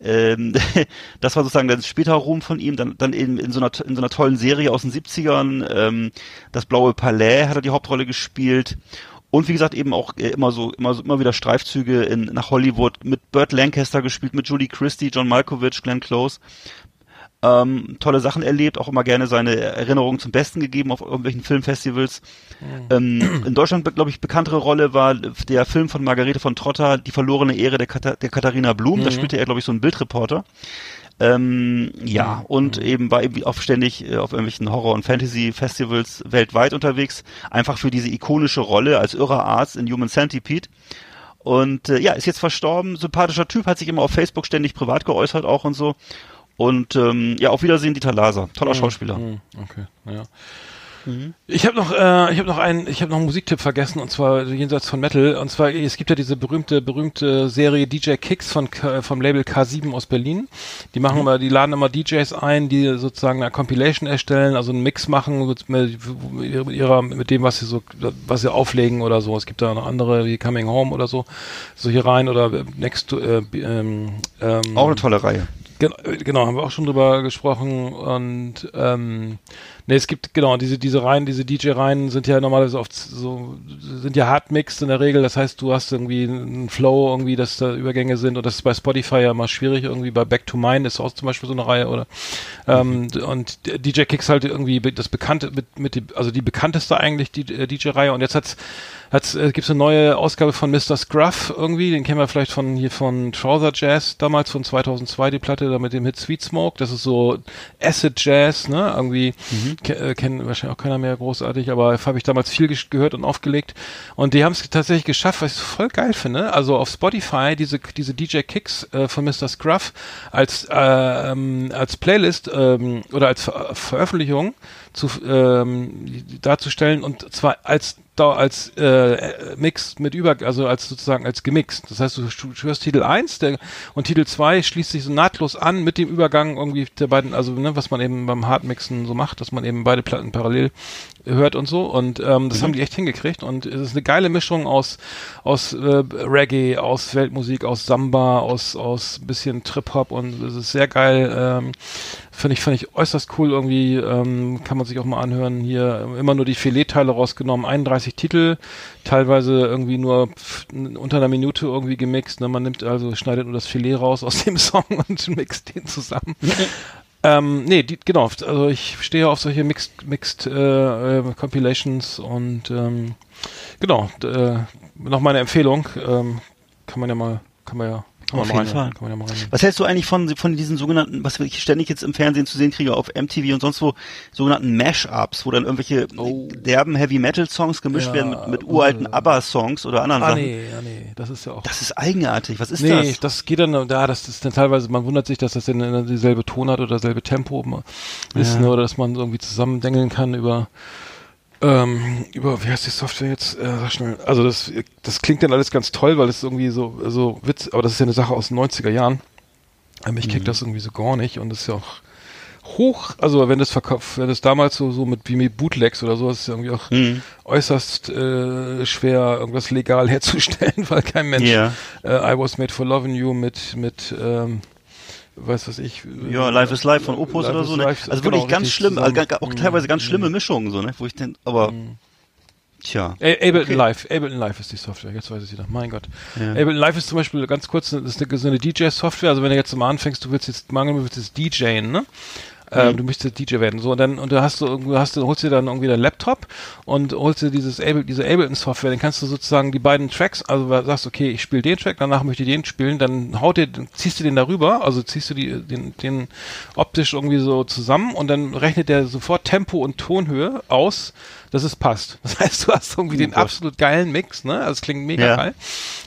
ähm, das war sozusagen der später Ruhm von ihm, dann, dann in, in, so einer, in so einer tollen Serie aus den 70ern, ähm, das Blaue Palais hat er die Hauptrolle gespielt. Und wie gesagt, eben auch äh, immer so, immer so, immer wieder Streifzüge in, nach Hollywood mit Burt Lancaster gespielt, mit Julie Christie, John Malkovich, Glenn Close. Ähm, tolle Sachen erlebt, auch immer gerne seine Erinnerungen zum Besten gegeben auf irgendwelchen Filmfestivals. Ähm, in Deutschland, glaube ich, bekanntere Rolle war der Film von Margarete von Trotter, Die verlorene Ehre der, Katha der Katharina Blum. Da spielte er, glaube ich, so einen Bildreporter. Ähm, ja, und eben war eben auch ständig äh, auf irgendwelchen Horror- und Fantasy-Festivals weltweit unterwegs, einfach für diese ikonische Rolle als irrer Arzt in Human Centipede. Und äh, ja, ist jetzt verstorben, sympathischer Typ, hat sich immer auf Facebook ständig privat geäußert auch und so. Und ähm, ja, auf Wiedersehen, Dieter Laser, toller Schauspieler. Hm, Okay, ja. Ich habe noch, äh, ich habe noch einen, ich habe noch einen Musiktipp vergessen und zwar jenseits von Metal und zwar es gibt ja diese berühmte berühmte Serie DJ Kicks von vom Label K7 aus Berlin. Die machen immer, die laden immer DJs ein, die sozusagen eine Compilation erstellen, also einen Mix machen mit, mit ihrer mit dem was sie so was sie auflegen oder so. Es gibt da noch andere wie Coming Home oder so, so hier rein oder Next to, äh, ähm, ähm, Auch eine tolle Reihe. Genau, genau, haben wir auch schon drüber gesprochen und ähm, ne, es gibt genau diese diese Reihen, diese DJ-Reihen sind ja normalerweise oft so sind ja hardmixed in der Regel. Das heißt, du hast irgendwie einen Flow irgendwie, dass da Übergänge sind und das ist bei Spotify ja immer schwierig. Irgendwie bei Back to Mine ist auch zum Beispiel so eine Reihe oder ähm, und DJ Kicks halt irgendwie das bekannte mit mit die, also die bekannteste eigentlich die äh, DJ-Reihe und jetzt hat's hat's, äh, gibt's eine neue Ausgabe von Mr. Scruff irgendwie, den kennen wir vielleicht von hier von Trouser Jazz, damals von 2002 die Platte, da mit dem Hit Sweet Smoke, das ist so Acid Jazz, ne, irgendwie, mhm. ke äh, kennen wahrscheinlich auch keiner mehr großartig, aber habe ich damals viel gehört und aufgelegt und die haben es tatsächlich geschafft, was ich voll geil finde, also auf Spotify diese, diese DJ Kicks äh, von Mr. Scruff als, äh, ähm, als Playlist ähm, oder als Ver Veröffentlichung zu, ähm, darzustellen und zwar als da als äh, Mix mit über, also als sozusagen als gemixt. Das heißt, du, hörst Titel 1 der, und Titel 2 schließt sich so nahtlos an mit dem Übergang irgendwie der beiden, also ne, was man eben beim Hardmixen so macht, dass man eben beide Platten parallel hört und so. Und ähm, das mhm. haben die echt hingekriegt. Und es ist eine geile Mischung aus aus äh, Reggae, aus Weltmusik, aus Samba, aus aus bisschen Trip Hop und es ist sehr geil. Ähm, Finde ich, finde ich äußerst cool irgendwie, ähm, kann man sich auch mal anhören. Hier immer nur die Filetteile rausgenommen, 31 Titel, teilweise irgendwie nur unter einer Minute irgendwie gemixt. Ne? Man nimmt also, schneidet nur das Filet raus aus dem Song und mixt den zusammen. ähm, nee, die, genau, also ich stehe auf solche Mixed, Mixed äh, äh, Compilations und ähm, genau, äh, noch meine Empfehlung, ähm, kann man ja mal, kann man ja kann auf jeden Fall. Kann man ja mal was hältst du eigentlich von, von diesen sogenannten, was ich ständig jetzt im Fernsehen zu sehen kriege, auf MTV und sonst wo, sogenannten Mash-Ups, wo dann irgendwelche oh. derben Heavy-Metal-Songs gemischt ja, werden mit, mit uralten uh. ABBA-Songs oder anderen ah, Sachen? nee, ja, nee, das ist ja auch... Das ist eigenartig, was ist nee, das? Nee, das geht dann, ja, das ist dann teilweise, man wundert sich, dass das in, dieselbe Tonart oder dasselbe Tempo ist, ja. ne, oder dass man irgendwie zusammendengeln kann über ähm, über, wie heißt die Software jetzt? Äh, sag schnell. Also das, das klingt dann alles ganz toll, weil es irgendwie so, so Witz, aber das ist ja eine Sache aus den 90er Jahren. Aber mich mhm. kriegt das irgendwie so gar nicht und das ist ja auch hoch, also wenn das verkauft, wenn das damals so, so mit wie mit Bootlegs oder so, ist es irgendwie auch mhm. äußerst äh, schwer, irgendwas legal herzustellen, weil kein Mensch yeah. äh, I was made for loving you mit, mit ähm, weiß was ich. Ja, Life is Life von Opus oder so. Ne? Also genau, wirklich ganz schlimm, also auch teilweise ganz schlimme Mischungen so, ne? Wo ich denn, aber mm. Tja. Ableton okay. Live. Ableton Live ist die Software. Jetzt weiß ich wieder. Mein Gott. Ja. Ableton Live ist zum Beispiel ganz kurz, das ist eine, so eine DJ-Software. Also wenn du jetzt mal anfängst, du willst jetzt mangel, du willst jetzt DJen, ne? Mhm. du möchtest DJ werden. So, und dann, und du hast du irgendwie, hast du, holst dir dann irgendwie deinen Laptop und holst dir dieses Able, diese Ableton-Software, dann kannst du sozusagen die beiden Tracks, also sagst, okay, ich spiele den Track, danach möchte ich den spielen, dann haut dir, ziehst du den darüber, also ziehst du die, den, den optisch irgendwie so zusammen und dann rechnet der sofort Tempo und Tonhöhe aus, dass es passt. Das heißt, du hast irgendwie oh den Gott. absolut geilen Mix, ne? Also es klingt mega ja. geil.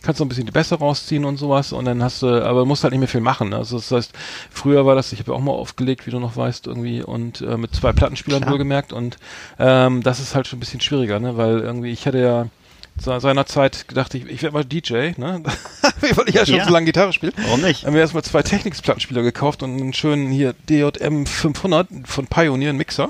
Kannst noch ein bisschen die Bässe rausziehen und sowas und dann hast du, aber musst halt nicht mehr viel machen. Ne? Also das heißt, früher war das, ich habe ja auch mal aufgelegt, wie du noch weißt, irgendwie und äh, mit zwei Plattenspielern Klar. wohlgemerkt und ähm, das ist halt schon ein bisschen schwieriger, ne? Weil irgendwie, ich hatte ja seinerzeit gedacht, ich, ich werde mal DJ, ne? Weil ich ja schon ja. so lange Gitarre spiele. Warum nicht? Haben wir erstmal zwei Technics-Plattenspieler gekauft und einen schönen hier DJM 500 von Pioneer, einen Mixer.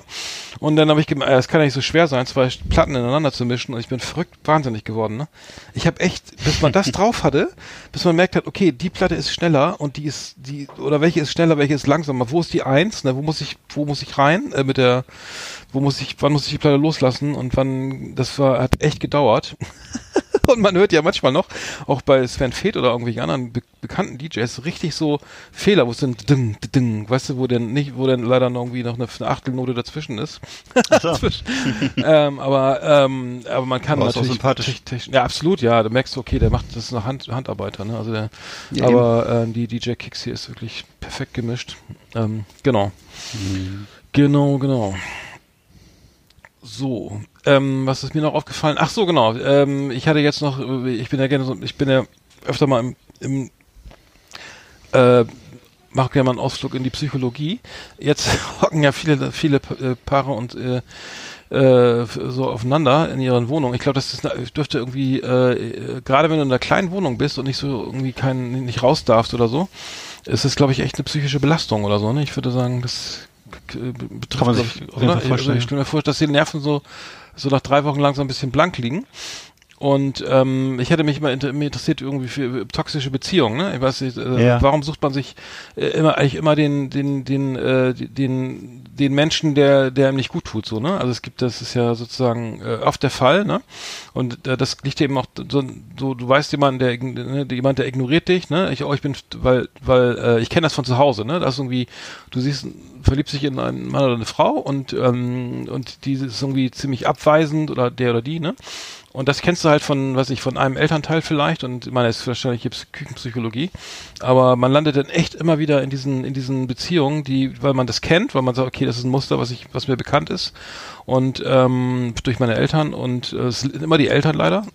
Und dann habe ich gemerkt, es kann ja nicht so schwer sein, zwei Platten ineinander zu mischen und ich bin verrückt wahnsinnig geworden, ne? Ich habe echt, bis man das drauf hatte, bis man merkt hat, okay, die Platte ist schneller und die ist, die, oder welche ist schneller, welche ist langsamer, wo ist die Eins, ne? Wo muss ich, wo muss ich rein, äh, mit der, wo muss ich, wann muss ich die Platte loslassen und wann, das war, hat echt gedauert. und man hört ja manchmal noch, auch bei Sven Feth oder irgendwelchen anderen be bekannten DJs, richtig so Fehler, wo es dann ding, ding, weißt du, wo denn nicht, wo denn leider noch irgendwie noch eine, eine Achtelnote dazwischen ist. So. ähm, aber, ähm, aber man kann aber natürlich, sympathisch. ja, absolut, ja, da merkst du, okay, der macht, das ist noch Hand, Handarbeiter, ne, also der, ja, aber ähm, die DJ Kicks hier ist wirklich perfekt gemischt. Ähm, genau. Mhm. Genau, genau. So, ähm, was ist mir noch aufgefallen? Ach so, genau. Ähm, ich hatte jetzt noch, ich bin ja gerne so, ich bin ja öfter mal im, im äh, mache gerne mal einen Ausflug in die Psychologie. Jetzt hocken ja viele, viele äh, Paare und äh, äh, so aufeinander in ihren Wohnungen. Ich glaube, das ist, eine- dürfte irgendwie, äh, gerade wenn du in einer kleinen Wohnung bist und nicht so irgendwie kein, nicht raus darfst oder so, ist es, glaube ich, echt eine psychische Belastung oder so. Ne? Ich würde sagen, das äh, betrifft, Kann man sich ich, oder? Vorstellen. Ich stelle mir vor, dass die Nerven so, so nach drei Wochen langsam ein bisschen blank liegen. Und ähm, ich hätte mich immer inter mir interessiert irgendwie für toxische Beziehungen. Ne? Ich weiß nicht, äh, Ja. warum sucht man sich äh, immer eigentlich immer den den den äh, den den Menschen, der der ihm nicht gut tut, so ne? Also es gibt, das ist ja sozusagen äh, oft der Fall, ne? Und äh, das liegt eben auch so, so du weißt jemanden, der ne, jemand, der ignoriert dich, ne? Ich, oh, ich bin, weil weil äh, ich kenne das von zu Hause, ne? Das ist irgendwie, du siehst, verliebst dich in einen Mann oder eine Frau und ähm, und die ist irgendwie ziemlich abweisend oder der oder die, ne? Und das kennst du halt von, was ich, von einem Elternteil vielleicht. Und ich meine, es ist wahrscheinlich jetzt Küchenpsychologie, aber man landet dann echt immer wieder in diesen, in diesen Beziehungen, die, weil man das kennt, weil man sagt, okay, das ist ein Muster, was ich, was mir bekannt ist. Und ähm, durch meine Eltern. Und äh, es sind immer die Eltern leider.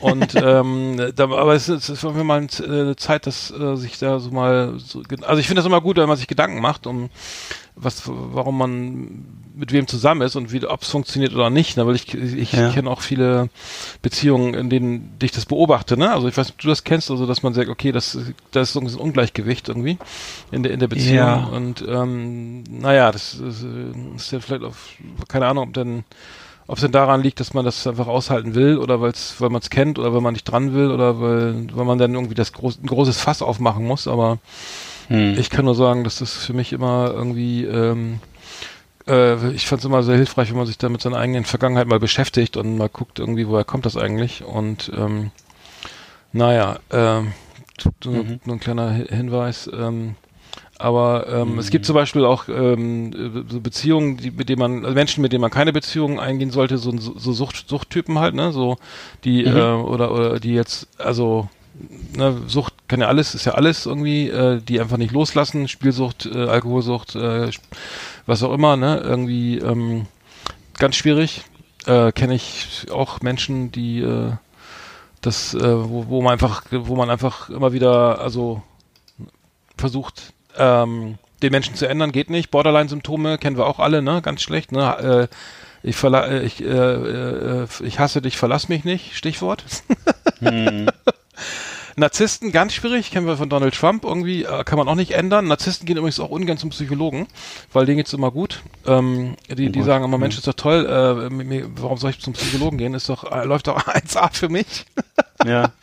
Und ähm, da, aber es ist, es war mir mal äh, eine Zeit, dass äh, sich da so mal so, also ich finde das immer gut, wenn man sich Gedanken macht, um was, warum man mit wem zusammen ist und wie, ob es funktioniert oder nicht, ne? weil ich, ich Ja. kenne auch viele Beziehungen, in denen ich das beobachte, ne? Also ich weiß du das kennst, also dass man sagt, okay, das, das ist so ein Ungleichgewicht irgendwie in der, in der Beziehung Ja. und ähm, naja, das ist, äh, ist ja vielleicht auf, keine Ahnung, ob denn ob es denn daran liegt, dass man das einfach aushalten will oder weil's, weil man es kennt oder weil man nicht dran will oder weil, weil man dann irgendwie das groß, ein großes Fass aufmachen muss, aber Hm. ich kann nur sagen, dass das für mich immer irgendwie, ähm, äh, ich fand es immer sehr hilfreich, wenn man sich da mit seiner eigenen Vergangenheit mal beschäftigt und mal guckt irgendwie, woher kommt das eigentlich und ähm, naja, ähm, nur, Mhm. nur ein kleiner Hi- Hinweis, ähm, aber ähm, es gibt zum Beispiel auch ähm, so Beziehungen, die, mit denen man, also Menschen, mit denen man keine Beziehungen eingehen sollte, so, so Sucht, Suchttypen halt, ne, so die Mhm. äh, oder oder die jetzt, also ne, Sucht kann ja alles, ist ja alles irgendwie, äh, die einfach nicht loslassen, Spielsucht, äh, Alkoholsucht, äh, was auch immer, ne, irgendwie ähm, ganz schwierig. Äh, Kenne ich auch Menschen, die äh, das, äh, wo, wo man einfach, wo man einfach immer wieder, also versucht, ähm, den Menschen zu ändern, geht nicht. Borderline-Symptome kennen wir auch alle, ne? Ganz schlecht, ne? Äh, ich, verla äh, ich, äh, äh, ich hasse dich, verlass mich nicht, Stichwort. Hm. Narzissten, ganz schwierig, kennen wir von Donald Trump irgendwie, äh, kann man auch nicht ändern. Narzissten gehen übrigens auch ungern zum Psychologen, weil denen geht's immer gut. Ähm, die, die sagen immer, Mensch, ist doch toll, äh, mir, warum soll ich zum Psychologen gehen? Ist doch, äh, läuft doch 1A für mich. Ja.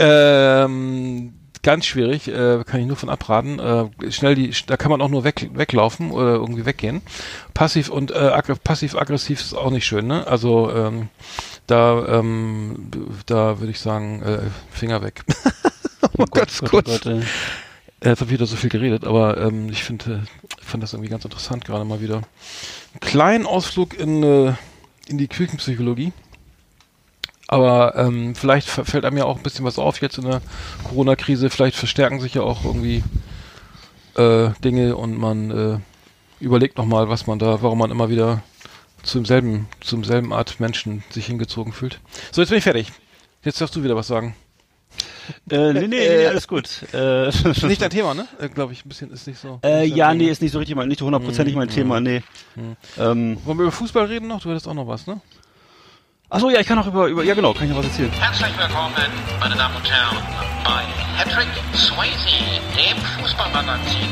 Ähm, ganz schwierig, äh, kann ich nur von abraten. Äh, schnell die, da kann man auch nur weg, weglaufen oder irgendwie weggehen. Passiv und äh, aggr passiv-aggressiv ist auch nicht schön, ne? Also ähm, da, ähm, da würde ich sagen, äh, Finger weg. oh, ganz Gott, kurz. oh Gott, ey. Äh, Jetzt habe ich wieder so viel geredet, aber ähm, ich finde, ich fand das irgendwie ganz interessant gerade mal wieder. Einen kleinen Ausflug in, äh, in die Küchenpsychologie. Aber ähm, vielleicht fällt einem ja auch ein bisschen was auf jetzt in der Corona-Krise. Vielleicht verstärken sich ja auch irgendwie äh, Dinge und man äh, überlegt nochmal, was man da, warum man immer wieder zum selben, zum selben Art Menschen sich hingezogen fühlt. So, jetzt bin ich fertig. Jetzt darfst du wieder was sagen. Äh, nee, nee, nee, alles gut. Äh, Nicht dein Thema, ne? Äh, Glaube ich, ein bisschen ist nicht so. äh, ja, nee, ist nicht so richtig, mein, nicht hundertprozentig mein Thema, nee. Ähm, Wollen wir über Fußball reden noch? Du hattest auch noch was, ne? Achso, ja, ich kann auch über, über, ja genau, kann ich noch was erzählen. Herzlich willkommen, meine Damen und Herren, bei Patrick Swayze, dem Fußballmagazin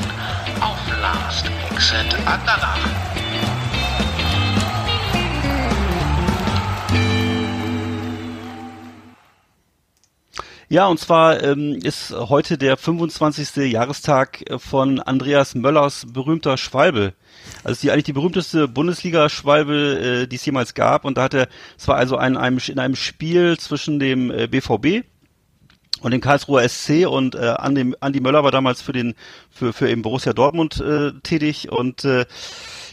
auf Last Exit Andernach. Ja, und zwar ähm, ist heute der 25. Jahrestag von Andreas Möllers berühmter Schwalbe. Also die eigentlich die berühmteste Bundesliga-Schwalbe, äh, die es jemals gab. Und da hat er, es war also ein, einem, in einem Spiel zwischen dem äh, BVB und dem Karlsruher SC und äh, Andi, Andi Möller war damals für den für für eben Borussia Dortmund äh, tätig und äh,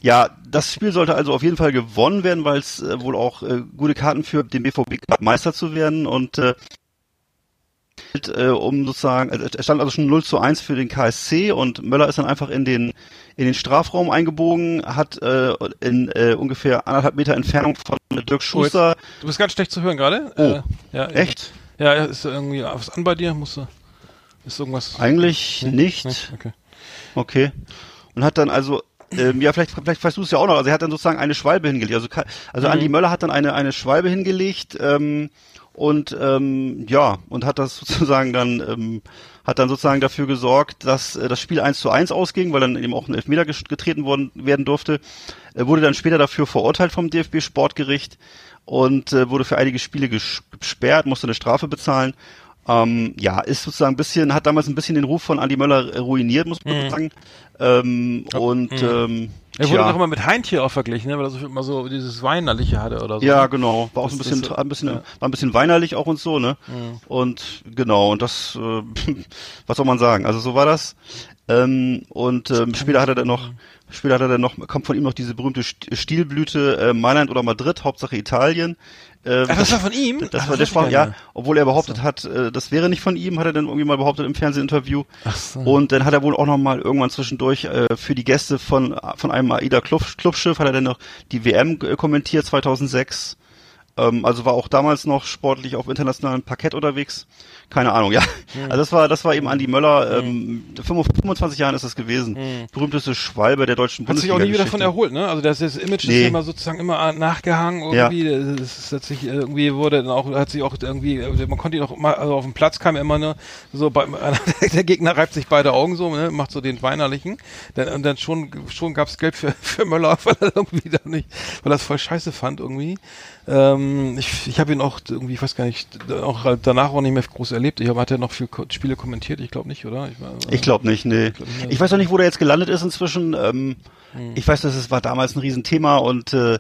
ja, das Spiel sollte also auf jeden Fall gewonnen werden, weil es äh, wohl auch äh, gute Karten für den BVB gab, Meister zu werden und äh, äh, um sozusagen, also es stand also schon 0 zu 1 für den KSC und Möller ist dann einfach in den in den Strafraum eingebogen, hat äh, in äh, ungefähr anderthalb Meter Entfernung von Dirk Schuster. Du bist ganz schlecht zu hören gerade. Oh. Äh, ja, Echt? Ja, ist irgendwie was an bei dir? Musst du. Ist irgendwas? Eigentlich nicht. Nee? Okay. Okay. Und hat dann also, ähm, ja, vielleicht, vielleicht weißt du es ja auch noch, also er hat dann sozusagen eine Schwalbe hingelegt. Also, also Mhm. Andi Möller hat dann eine, eine Schwalbe hingelegt, ähm, und ähm, ja, und hat das sozusagen dann, ähm, hat dann sozusagen dafür gesorgt, dass äh, das Spiel 1 zu 1 ausging, weil dann eben auch ein Elfmeter getreten worden, werden durfte. Er wurde dann später dafür verurteilt vom DFB Sportgericht und äh, wurde für einige Spiele ges- gesperrt, musste eine Strafe bezahlen. Ähm, ja, ist sozusagen ein bisschen, hat damals ein bisschen den Ruf von Andi Möller ruiniert, muss man sagen. Ähm, und ähm, Er wurde doch immer mit Heintje auch verglichen, ne? weil er so immer so dieses Weinerliche hatte oder so. Ja, ne? genau. War auch so ein Das bisschen, so- ein bisschen, ja. war ein bisschen weinerlich auch und so, ne? Und genau, und das, äh, was soll man sagen? Also so war das. Ähm, und ähm, später hat er dann noch, später hat er dann noch, kommt von ihm noch diese berühmte St- Stilblüte äh, Mailand oder Madrid, Hauptsache Italien. Ähm, Ach, das war von ihm? Das Ach, war das der gar ja, obwohl er behauptet hat, äh, das wäre nicht von ihm, hat er dann irgendwie mal behauptet im Fernsehinterview. Ach so. Und dann hat er wohl auch noch mal irgendwann zwischendurch äh, für die Gäste von von einem AIDA Club, Clubschiff hat er dann noch die WM äh, kommentiert 2006. Ähm, also war auch damals noch sportlich auf internationalem Parkett unterwegs. Keine Ahnung, ja. Also das war das war eben Andi Möller. Ähm, 25 Jahren ist das gewesen. Berühmteste Schwalbe der deutschen Hat sich auch nie wieder davon erholt, ne? Also das, das Image ist Nee. ja immer sozusagen immer nachgehangen irgendwie. Das ist, hat sich irgendwie wurde dann auch hat sich auch irgendwie man konnte ihn auch mal also auf dem Platz kam er immer nur so bei, der Gegner reibt sich beide Augen so, ne? Macht so den weinerlichen. Dann, und dann schon schon gab's Geld für für Möller, weil er irgendwie da nicht, weil er es voll scheiße fand irgendwie. Ähm, ich ich habe ihn auch irgendwie, ich weiß gar nicht, auch danach auch nicht mehr groß erlebt. Ich habe hat er noch viel Ko- Spiele kommentiert, ich glaube nicht, oder? Ich, war- Ich glaube nicht, nee. glaub nicht. Ich weiß auch nicht, wo der jetzt gelandet ist inzwischen. Ähm, Hm. Ich weiß, dass es war damals ein Riesenthema und äh,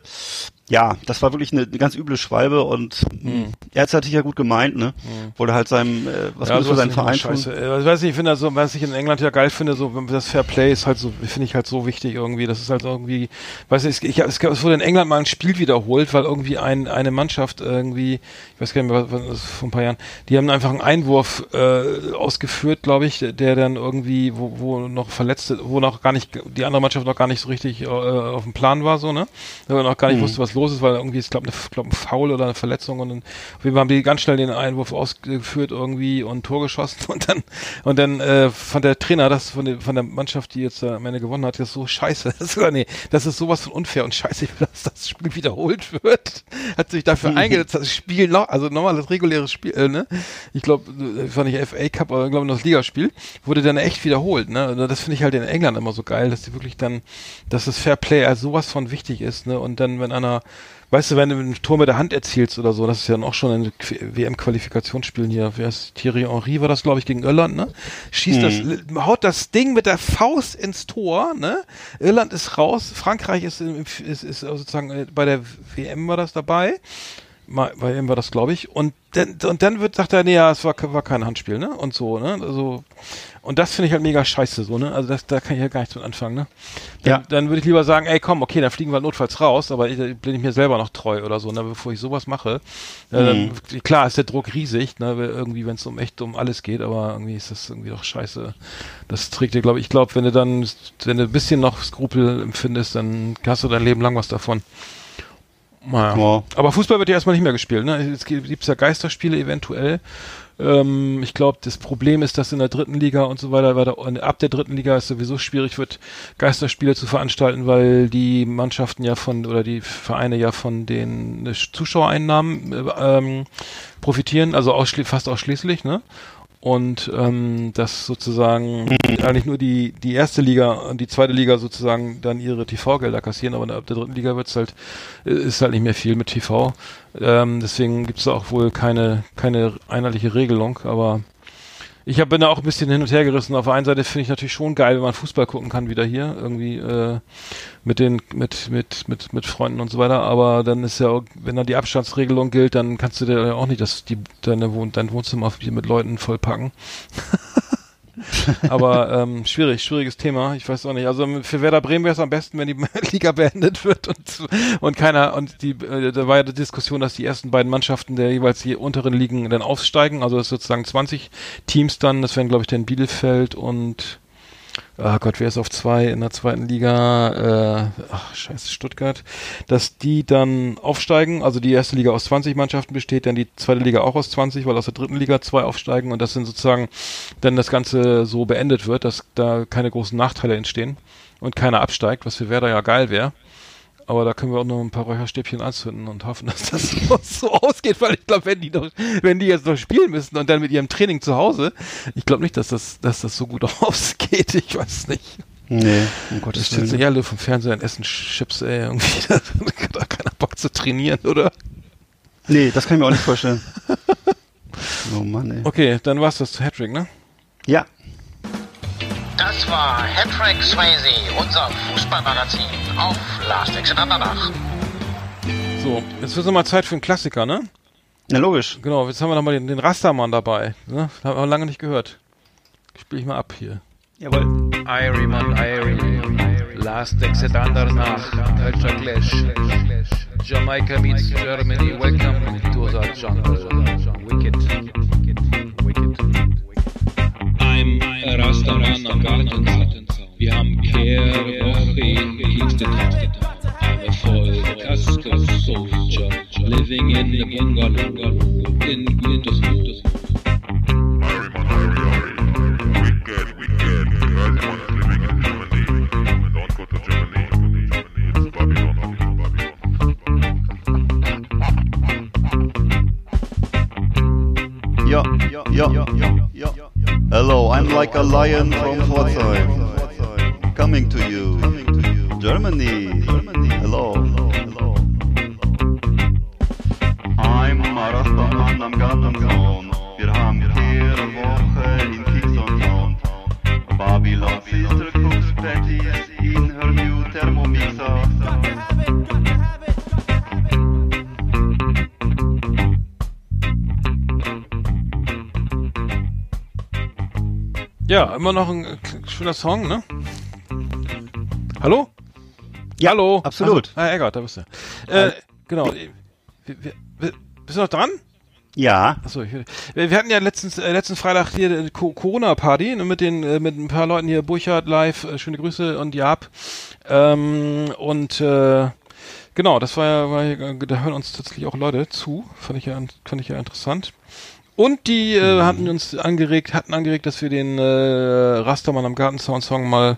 ja, das war wirklich eine, eine ganz üble Schwalbe und Hm. er hat es natürlich ja gut gemeint, ne? Wollte halt seinem, äh, was Gutes für sowas seinen Verein tun. scheiße. Äh, Ich weiß nicht, ich finde das so, was ich in England ja geil finde, so wenn das Fair Play ist halt so, finde ich halt so wichtig irgendwie. Das ist halt irgendwie, weiß nicht, ich, es, es wurde in England mal ein Spiel wiederholt, weil irgendwie ein, eine Mannschaft irgendwie, ich weiß gar nicht mehr, was, was vor ein paar Jahren, die haben einfach einen Einwurf äh, ausgeführt, glaube ich, der dann irgendwie, wo, wo noch Verletzte, wo noch gar nicht, die andere Mannschaft noch gar nicht so richtig äh, auf dem Plan war, so, ne? Wo noch gar nicht wusste, was los ist, weil irgendwie, es glaube glaub, ein Foul oder eine Verletzung und dann, auf jeden Fall haben die ganz schnell den Einwurf ausgeführt irgendwie und Tor geschossen und dann, und dann äh, von der Trainer, das von der, von der Mannschaft, die jetzt äh, am Ende gewonnen hat, das so scheiße. Das ist, nee, das ist sowas von unfair und scheiße, dass das Spiel wiederholt wird. Hat sich dafür eingesetzt, das Spiel noch, also normales reguläres Spiel, äh, ne? Ich glaube, das war nicht FA Cup, aber ich glaube das Ligaspiel, wurde dann echt wiederholt, ne? Das finde ich halt in England immer so geil, dass die wirklich dann, dass das Fair Play als sowas von wichtig ist, ne? Und dann, wenn einer, weißt du, wenn du ein Tor mit der Hand erzielst oder so, das ist ja dann auch schon ein WM-Qualifikationsspielen hier. Wer ist Thierry Henry war das, glaube ich, gegen Irland, ne? Schießt das, haut das Ding mit der Faust ins Tor, ne? Irland ist raus, Frankreich ist, im- ist, ist sozusagen äh, bei der WM war das dabei. Bei ihm war das, glaube ich. Und dann, und dann wird, sagt er, nee, ja, es war, war kein Handspiel, ne? Und so, ne? Also, und das finde ich halt mega scheiße, so, ne? Also das, da kann ich ja gar nichts mit anfangen, ne? Dann, Ja. dann würde ich lieber sagen, ey, komm, okay, dann fliegen wir notfalls raus, aber ich, bin ich mir selber noch treu oder so, ne? Bevor ich sowas mache. Äh, dann, klar ist der Druck riesig, ne? weil Irgendwie, wenn es um echt um alles geht, aber irgendwie ist das irgendwie doch scheiße. Das trägt dir, glaube ich, ich glaube, wenn du dann, wenn du ein bisschen noch Skrupel empfindest, dann hast du dein Leben lang was davon. Naja. Ja. Aber Fußball wird ja erstmal nicht mehr gespielt, ne? Es gibt ja Geisterspiele eventuell. Ähm, ich glaube, das Problem ist, dass in der dritten Liga und so weiter, weiter und ab der dritten Liga es sowieso schwierig wird, Geisterspiele zu veranstalten, weil die Mannschaften ja von oder die Vereine ja von den Zuschauereinnahmen äh, ähm, profitieren, also ausschli fast ausschließlich, ne? Und ähm, dass sozusagen eigentlich nur die die erste Liga und die zweite Liga sozusagen dann ihre TV-Gelder kassieren, aber ab der dritten Liga wird's halt ist halt nicht mehr viel mit TV. Ähm, deswegen gibt's da auch wohl keine keine einheitliche Regelung, aber ich hab, bin da auch ein bisschen hin und her gerissen. Auf der einen Seite finde ich natürlich schon geil, wenn man Fußball gucken kann wieder hier irgendwie äh, mit den mit mit mit mit Freunden und so weiter. Aber dann ist ja, auch, wenn dann die Abstandsregelung gilt, dann kannst du dir ja auch nicht das die deine Wohn dein Wohnzimmer mit Leuten vollpacken. Aber ähm, schwierig, schwieriges Thema. Ich weiß auch nicht. Also für Werder Bremen wäre es am besten, wenn die Liga beendet wird und und keiner und die äh, da war ja die Diskussion, dass die ersten beiden Mannschaften der jeweils die unteren Ligen dann aufsteigen. Also das ist sozusagen 20 Teams dann. Das wären glaube ich dann Bielefeld und ah Gott, wer ist auf zwei in der zweiten Liga, äh, ach scheiße, Stuttgart, dass die dann aufsteigen, also die erste Liga aus 20 Mannschaften besteht, dann die zweite Liga auch aus 20, weil aus der dritten Liga zwei aufsteigen und das sind sozusagen dann das Ganze so beendet wird, dass da keine großen Nachteile entstehen und keiner absteigt, was für Werder ja geil wäre. Aber da können wir auch noch ein paar Räucherstäbchen anzünden und hoffen, dass das so, ausgeht, weil ich glaube, wenn die noch, wenn die jetzt noch spielen müssen und dann mit ihrem Training zu Hause, ich glaube nicht, dass das, dass das so gut ausgeht. Ich weiß es nicht. Nee, um Das Gottes steht so Willen. ja alle vom Fernseher und essen Chips, ey, irgendwie. Da hat keiner Bock zu trainieren, oder? Nee, das kann ich mir auch nicht vorstellen. Oh Mann, ey. Okay, dann war's das zu Hattrick, ne? Ja, Das war Hattrick Swayze, unser Fußballmagazin auf Last Exit Andernach. So, jetzt wird mal Zeit für einen Klassiker, ne? na logisch. Genau, jetzt haben wir nochmal den, den Rastermann dabei. Ne? Haben wir lange nicht gehört. Spiel ich mal ab hier. Jawohl. Irie man Irie. Last exit Andernach. Culture Clash. Jamaica meets Germany. Welcome to the jungle. Wicked. Rastaman am Gartenzaun. Wir haben Kehr, Woche, Kingston I'm a full Casco soldier, living in the bungalow in Gütersloh. Wicked, wicked. Ja, ja, ja, ja, ja. Hello, I'm like a lion from Pforzheim. Coming to you. Germany. Hello. I'm a Rastaman am Gartenzaun. Ja, immer noch ein äh, schöner Song, ne? Hallo? Ja, Hallo? absolut. Ah, Eggert, da bist du. Äh, genau. Bist du noch dran? Ja, Achso, ich, wir, wir hatten ja letztens, äh, letzten Freitag hier die Co Corona-Party ne, mit den äh, mit ein paar Leuten hier, Burchard live, äh, schöne Grüße und Jab. Ähm, und äh, genau, das war ja, war ja, da hören uns tatsächlich auch Leute zu. Fand ich ja, fand ich ja interessant. Und die äh, hatten uns angeregt, hatten angeregt, dass wir den äh, Rastermann am Gartenzaun Song mal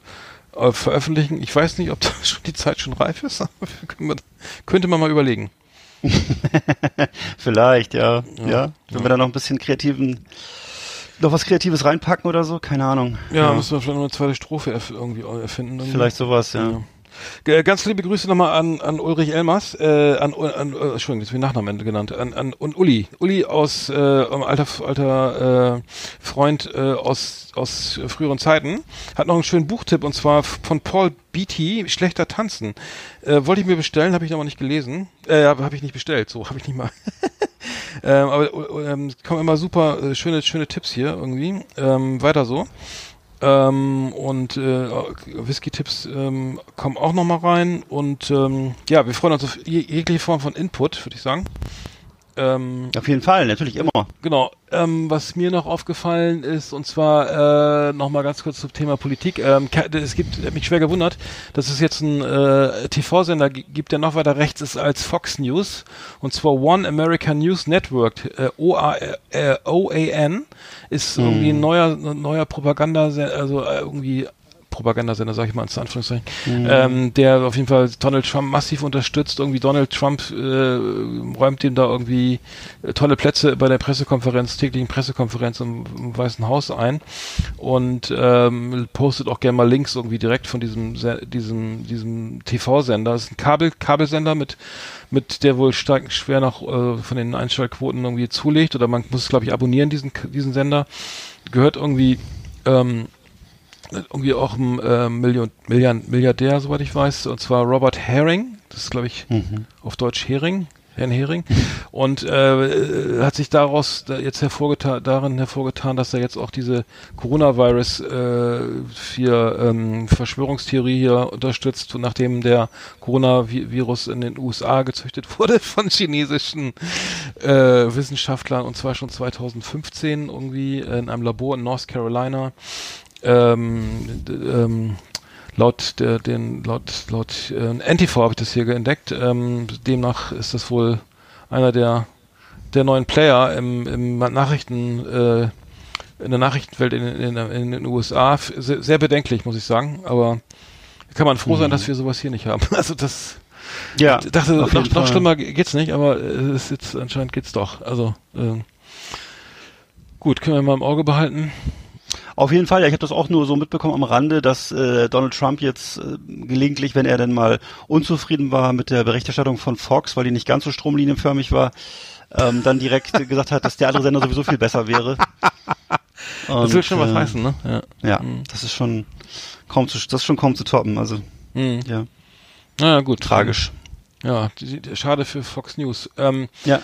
äh, veröffentlichen. Ich weiß nicht, ob da schon die Zeit schon reif ist, aber wir, könnte man mal überlegen. vielleicht, ja. Ja, wenn wir da noch ein bisschen kreativen, noch was Kreatives reinpacken oder so, keine Ahnung. Ja, müssen wir vielleicht noch eine zweite Strophe erf irgendwie erfinden. Irgendwie. Vielleicht sowas, ja. Ja. G- Ganz liebe Grüße nochmal an, an Ulrich Elmers, äh, an, an äh, Entschuldigung, das ist mein Nachname genannt, an, an und Uli. Uli aus äh, alter alter äh, Freund äh, aus, aus früheren Zeiten, hat noch einen schönen Buchtipp und zwar von Paul Beatty, Schlechter Tanzen. Äh, wollte ich mir bestellen, habe ich noch nicht gelesen. Äh, habe hab ich nicht bestellt, so habe ich nicht mal. ähm, aber äh, ähm, kommen immer super äh, schöne, schöne Tipps hier irgendwie. Ähm, weiter so. Ähm, und äh, Whisky-Tipps ähm, kommen auch noch mal rein. Und ähm, ja, wir freuen uns auf je jegliche Form von Input, würde ich sagen. Ähm, Auf jeden Fall, natürlich immer. Genau. Ähm, was mir noch aufgefallen ist, und zwar äh, noch mal ganz kurz zum Thema Politik. Ähm, es gibt, mich schwer gewundert, dass es jetzt einen äh, TV-Sender gi- gibt, der noch weiter rechts ist als Fox News, und zwar One American News Network, äh, OA, äh, OAN, ist irgendwie ein neuer, ein neuer Propaganda, also äh, irgendwie Propagandasender, sag ich mal, in Anführungszeichen, ähm, der auf jeden Fall Donald Trump massiv unterstützt. Irgendwie Donald Trump äh, räumt ihm da irgendwie äh, tolle Plätze bei der Pressekonferenz, täglichen Pressekonferenz im, im Weißen Haus ein und ähm, postet auch gerne mal Links irgendwie direkt von diesem Se- diesem diesem TV-Sender. Das ist ein Kabel Kabelsender mit mit der wohl stark schwer noch äh, von den Einschaltquoten irgendwie zulegt oder man muss es glaube ich abonnieren diesen diesen Sender. Gehört irgendwie ähm, irgendwie auch ein äh, Million, Milliard, Milliardär, soweit ich weiß, und zwar Robert Herring, das ist glaube ich auf Deutsch Hering, Herrn Hering, und äh, äh, hat sich daraus da jetzt hervorgetan, darin hervorgetan, dass er jetzt auch diese Coronavirus äh, für ähm, Verschwörungstheorie hier unterstützt, nachdem der Coronavirus in den USA gezüchtet wurde von chinesischen äh, Wissenschaftlern und zwar schon 2015 irgendwie in einem Labor in North Carolina ähm, ähm, laut der, den, laut, laut äh, NTV habe ich das hier entdeckt. Ähm, demnach ist das wohl einer der, der neuen Player im, im Nachrichten, äh, in der Nachrichtenwelt in, in, in den USA. Sehr, sehr bedenklich, muss ich sagen. Aber kann man froh sein, dass wir sowas hier nicht haben. Also das, Ja, ich dachte, noch, noch schlimmer ge- geht's nicht, aber äh, es ist jetzt anscheinend geht's doch. Also ähm, gut, können wir mal im Auge behalten. Auf jeden Fall, ja, ich habe das auch nur so mitbekommen am Rande, dass äh, Donald Trump jetzt äh, gelegentlich, wenn er denn mal unzufrieden war mit der Berichterstattung von Fox, weil die nicht ganz so stromlinienförmig war, ähm, dann direkt gesagt hat, dass der andere Sender sowieso viel besser wäre. Das will Und, schon was äh, heißen, ne? Ja. Ja, das ist schon kaum zu, das ist schon kaum zu toppen. Also Mhm. ja, Na ja, gut. tragisch. Ja, die, die, schade für Fox News. Ähm, Ja,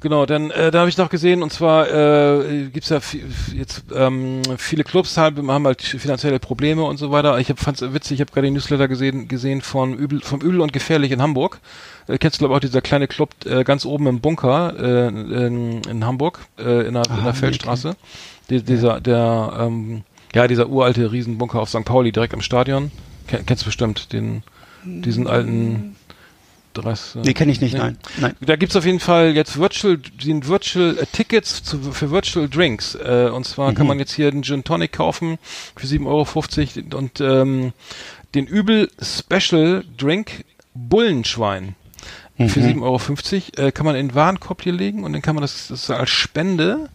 Genau, dann äh, da habe ich noch gesehen und zwar äh, gibt's ja vi- jetzt ähm, viele Clubs halt, haben halt finanzielle Probleme und so weiter. Ich hab, fand's witzig, ich habe gerade den Newsletter gesehen, gesehen von Übel, vom Übel und Gefährlich in Hamburg. Äh, kennst du glaube auch dieser kleine Club äh, ganz oben im Bunker äh, in, in Hamburg äh, in der, in Ah, der nee, Feldstraße. Die, dieser der ähm, ja dieser uralte Riesenbunker auf St. Pauli direkt am Stadion. Ken, kennst du bestimmt den diesen alten Dress, nee, kenne ich nicht, Nee. nein. Nein. da gibt's auf jeden Fall jetzt Virtual, sind Virtual äh, Tickets zu, für Virtual Drinks. Äh, und zwar kann Mhm. man jetzt hier einen Gin Tonic kaufen für 7,50 Euro und ähm, den Übel Special Drink Bullenschwein für Mhm. 7,50 Euro äh, kann man in den Warenkorb hier legen und dann kann man das, das als Spende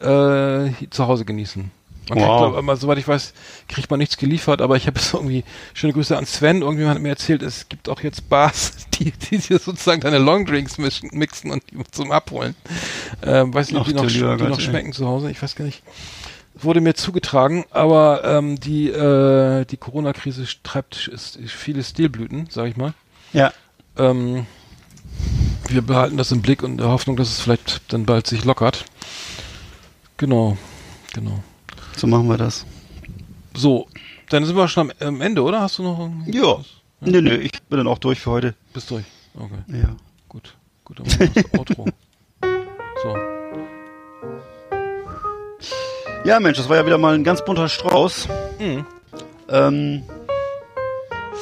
äh, zu Hause genießen. Man kriegt, Wow. glaub, aber soweit ich weiß, kriegt man nichts geliefert, aber ich habe es irgendwie, schöne Grüße an Sven, irgendjemand hat mir erzählt, es gibt auch jetzt Bars, die, die dir sozusagen deine Longdrinks mischen, mixen und die zum Abholen. Ähm, weiß nicht, ob die noch, die Gott, noch ey. schmecken zu Hause, ich weiß gar nicht. Wurde mir zugetragen, aber ähm, die, äh, die Corona-Krise treibt ist, viele Stilblüten, sag ich mal. Ja, Ähm, wir behalten das im Blick und in der Hoffnung, dass es vielleicht dann bald sich lockert. Genau, genau. So machen wir das. So, dann sind wir schon am, Ende, oder? Hast du noch irgendwie- Ja. Nö, nö, ich bin dann auch durch für heute. Bist durch. Okay, Ja. gut. Gut, dann machen wir das Outro. So. Ja, Mensch, das war ja wieder mal ein ganz bunter Strauß. Mhm. Ähm,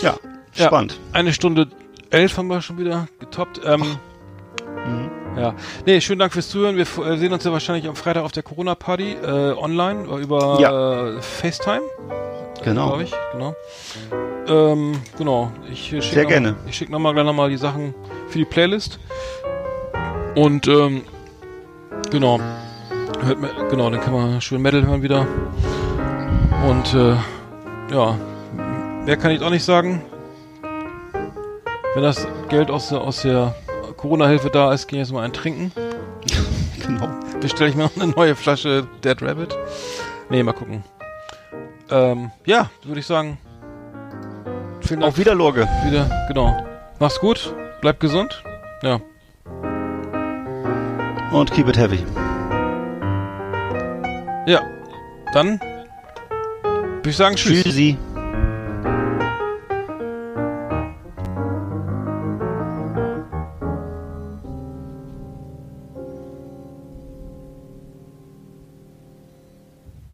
ja, Ja. spannend. Eine Stunde elf haben wir schon wieder getoppt. Ähm, Mhm. Ja. Nee, schönen Dank fürs Zuhören. Wir äh, sehen uns ja wahrscheinlich am Freitag auf der Corona-Party äh, online über äh, FaceTime. Genau. Ich, genau. Ähm, genau. Ich äh, schick Sehr noch, gerne. Ich schicke nochmal gleich nochmal die Sachen für die Playlist. Und ähm, genau. Hört genau, dann kann man schön Metal hören wieder. Und äh, ja, mehr kann ich auch nicht sagen. Wenn das Geld aus aus der Corona-Hilfe da ist, gehe ich jetzt mal ein trinken. Genau. Bestelle ich mir noch eine neue Flasche Dead Rabbit. Nee, mal gucken. Ähm, ja, würde ich sagen. Vielen Dank. Auf wieder, Lorge. wieder. Genau. Mach's gut. Bleib gesund. Ja. Und keep it heavy. Ja. Dann würde ich sagen Tschüss. Tschüssi.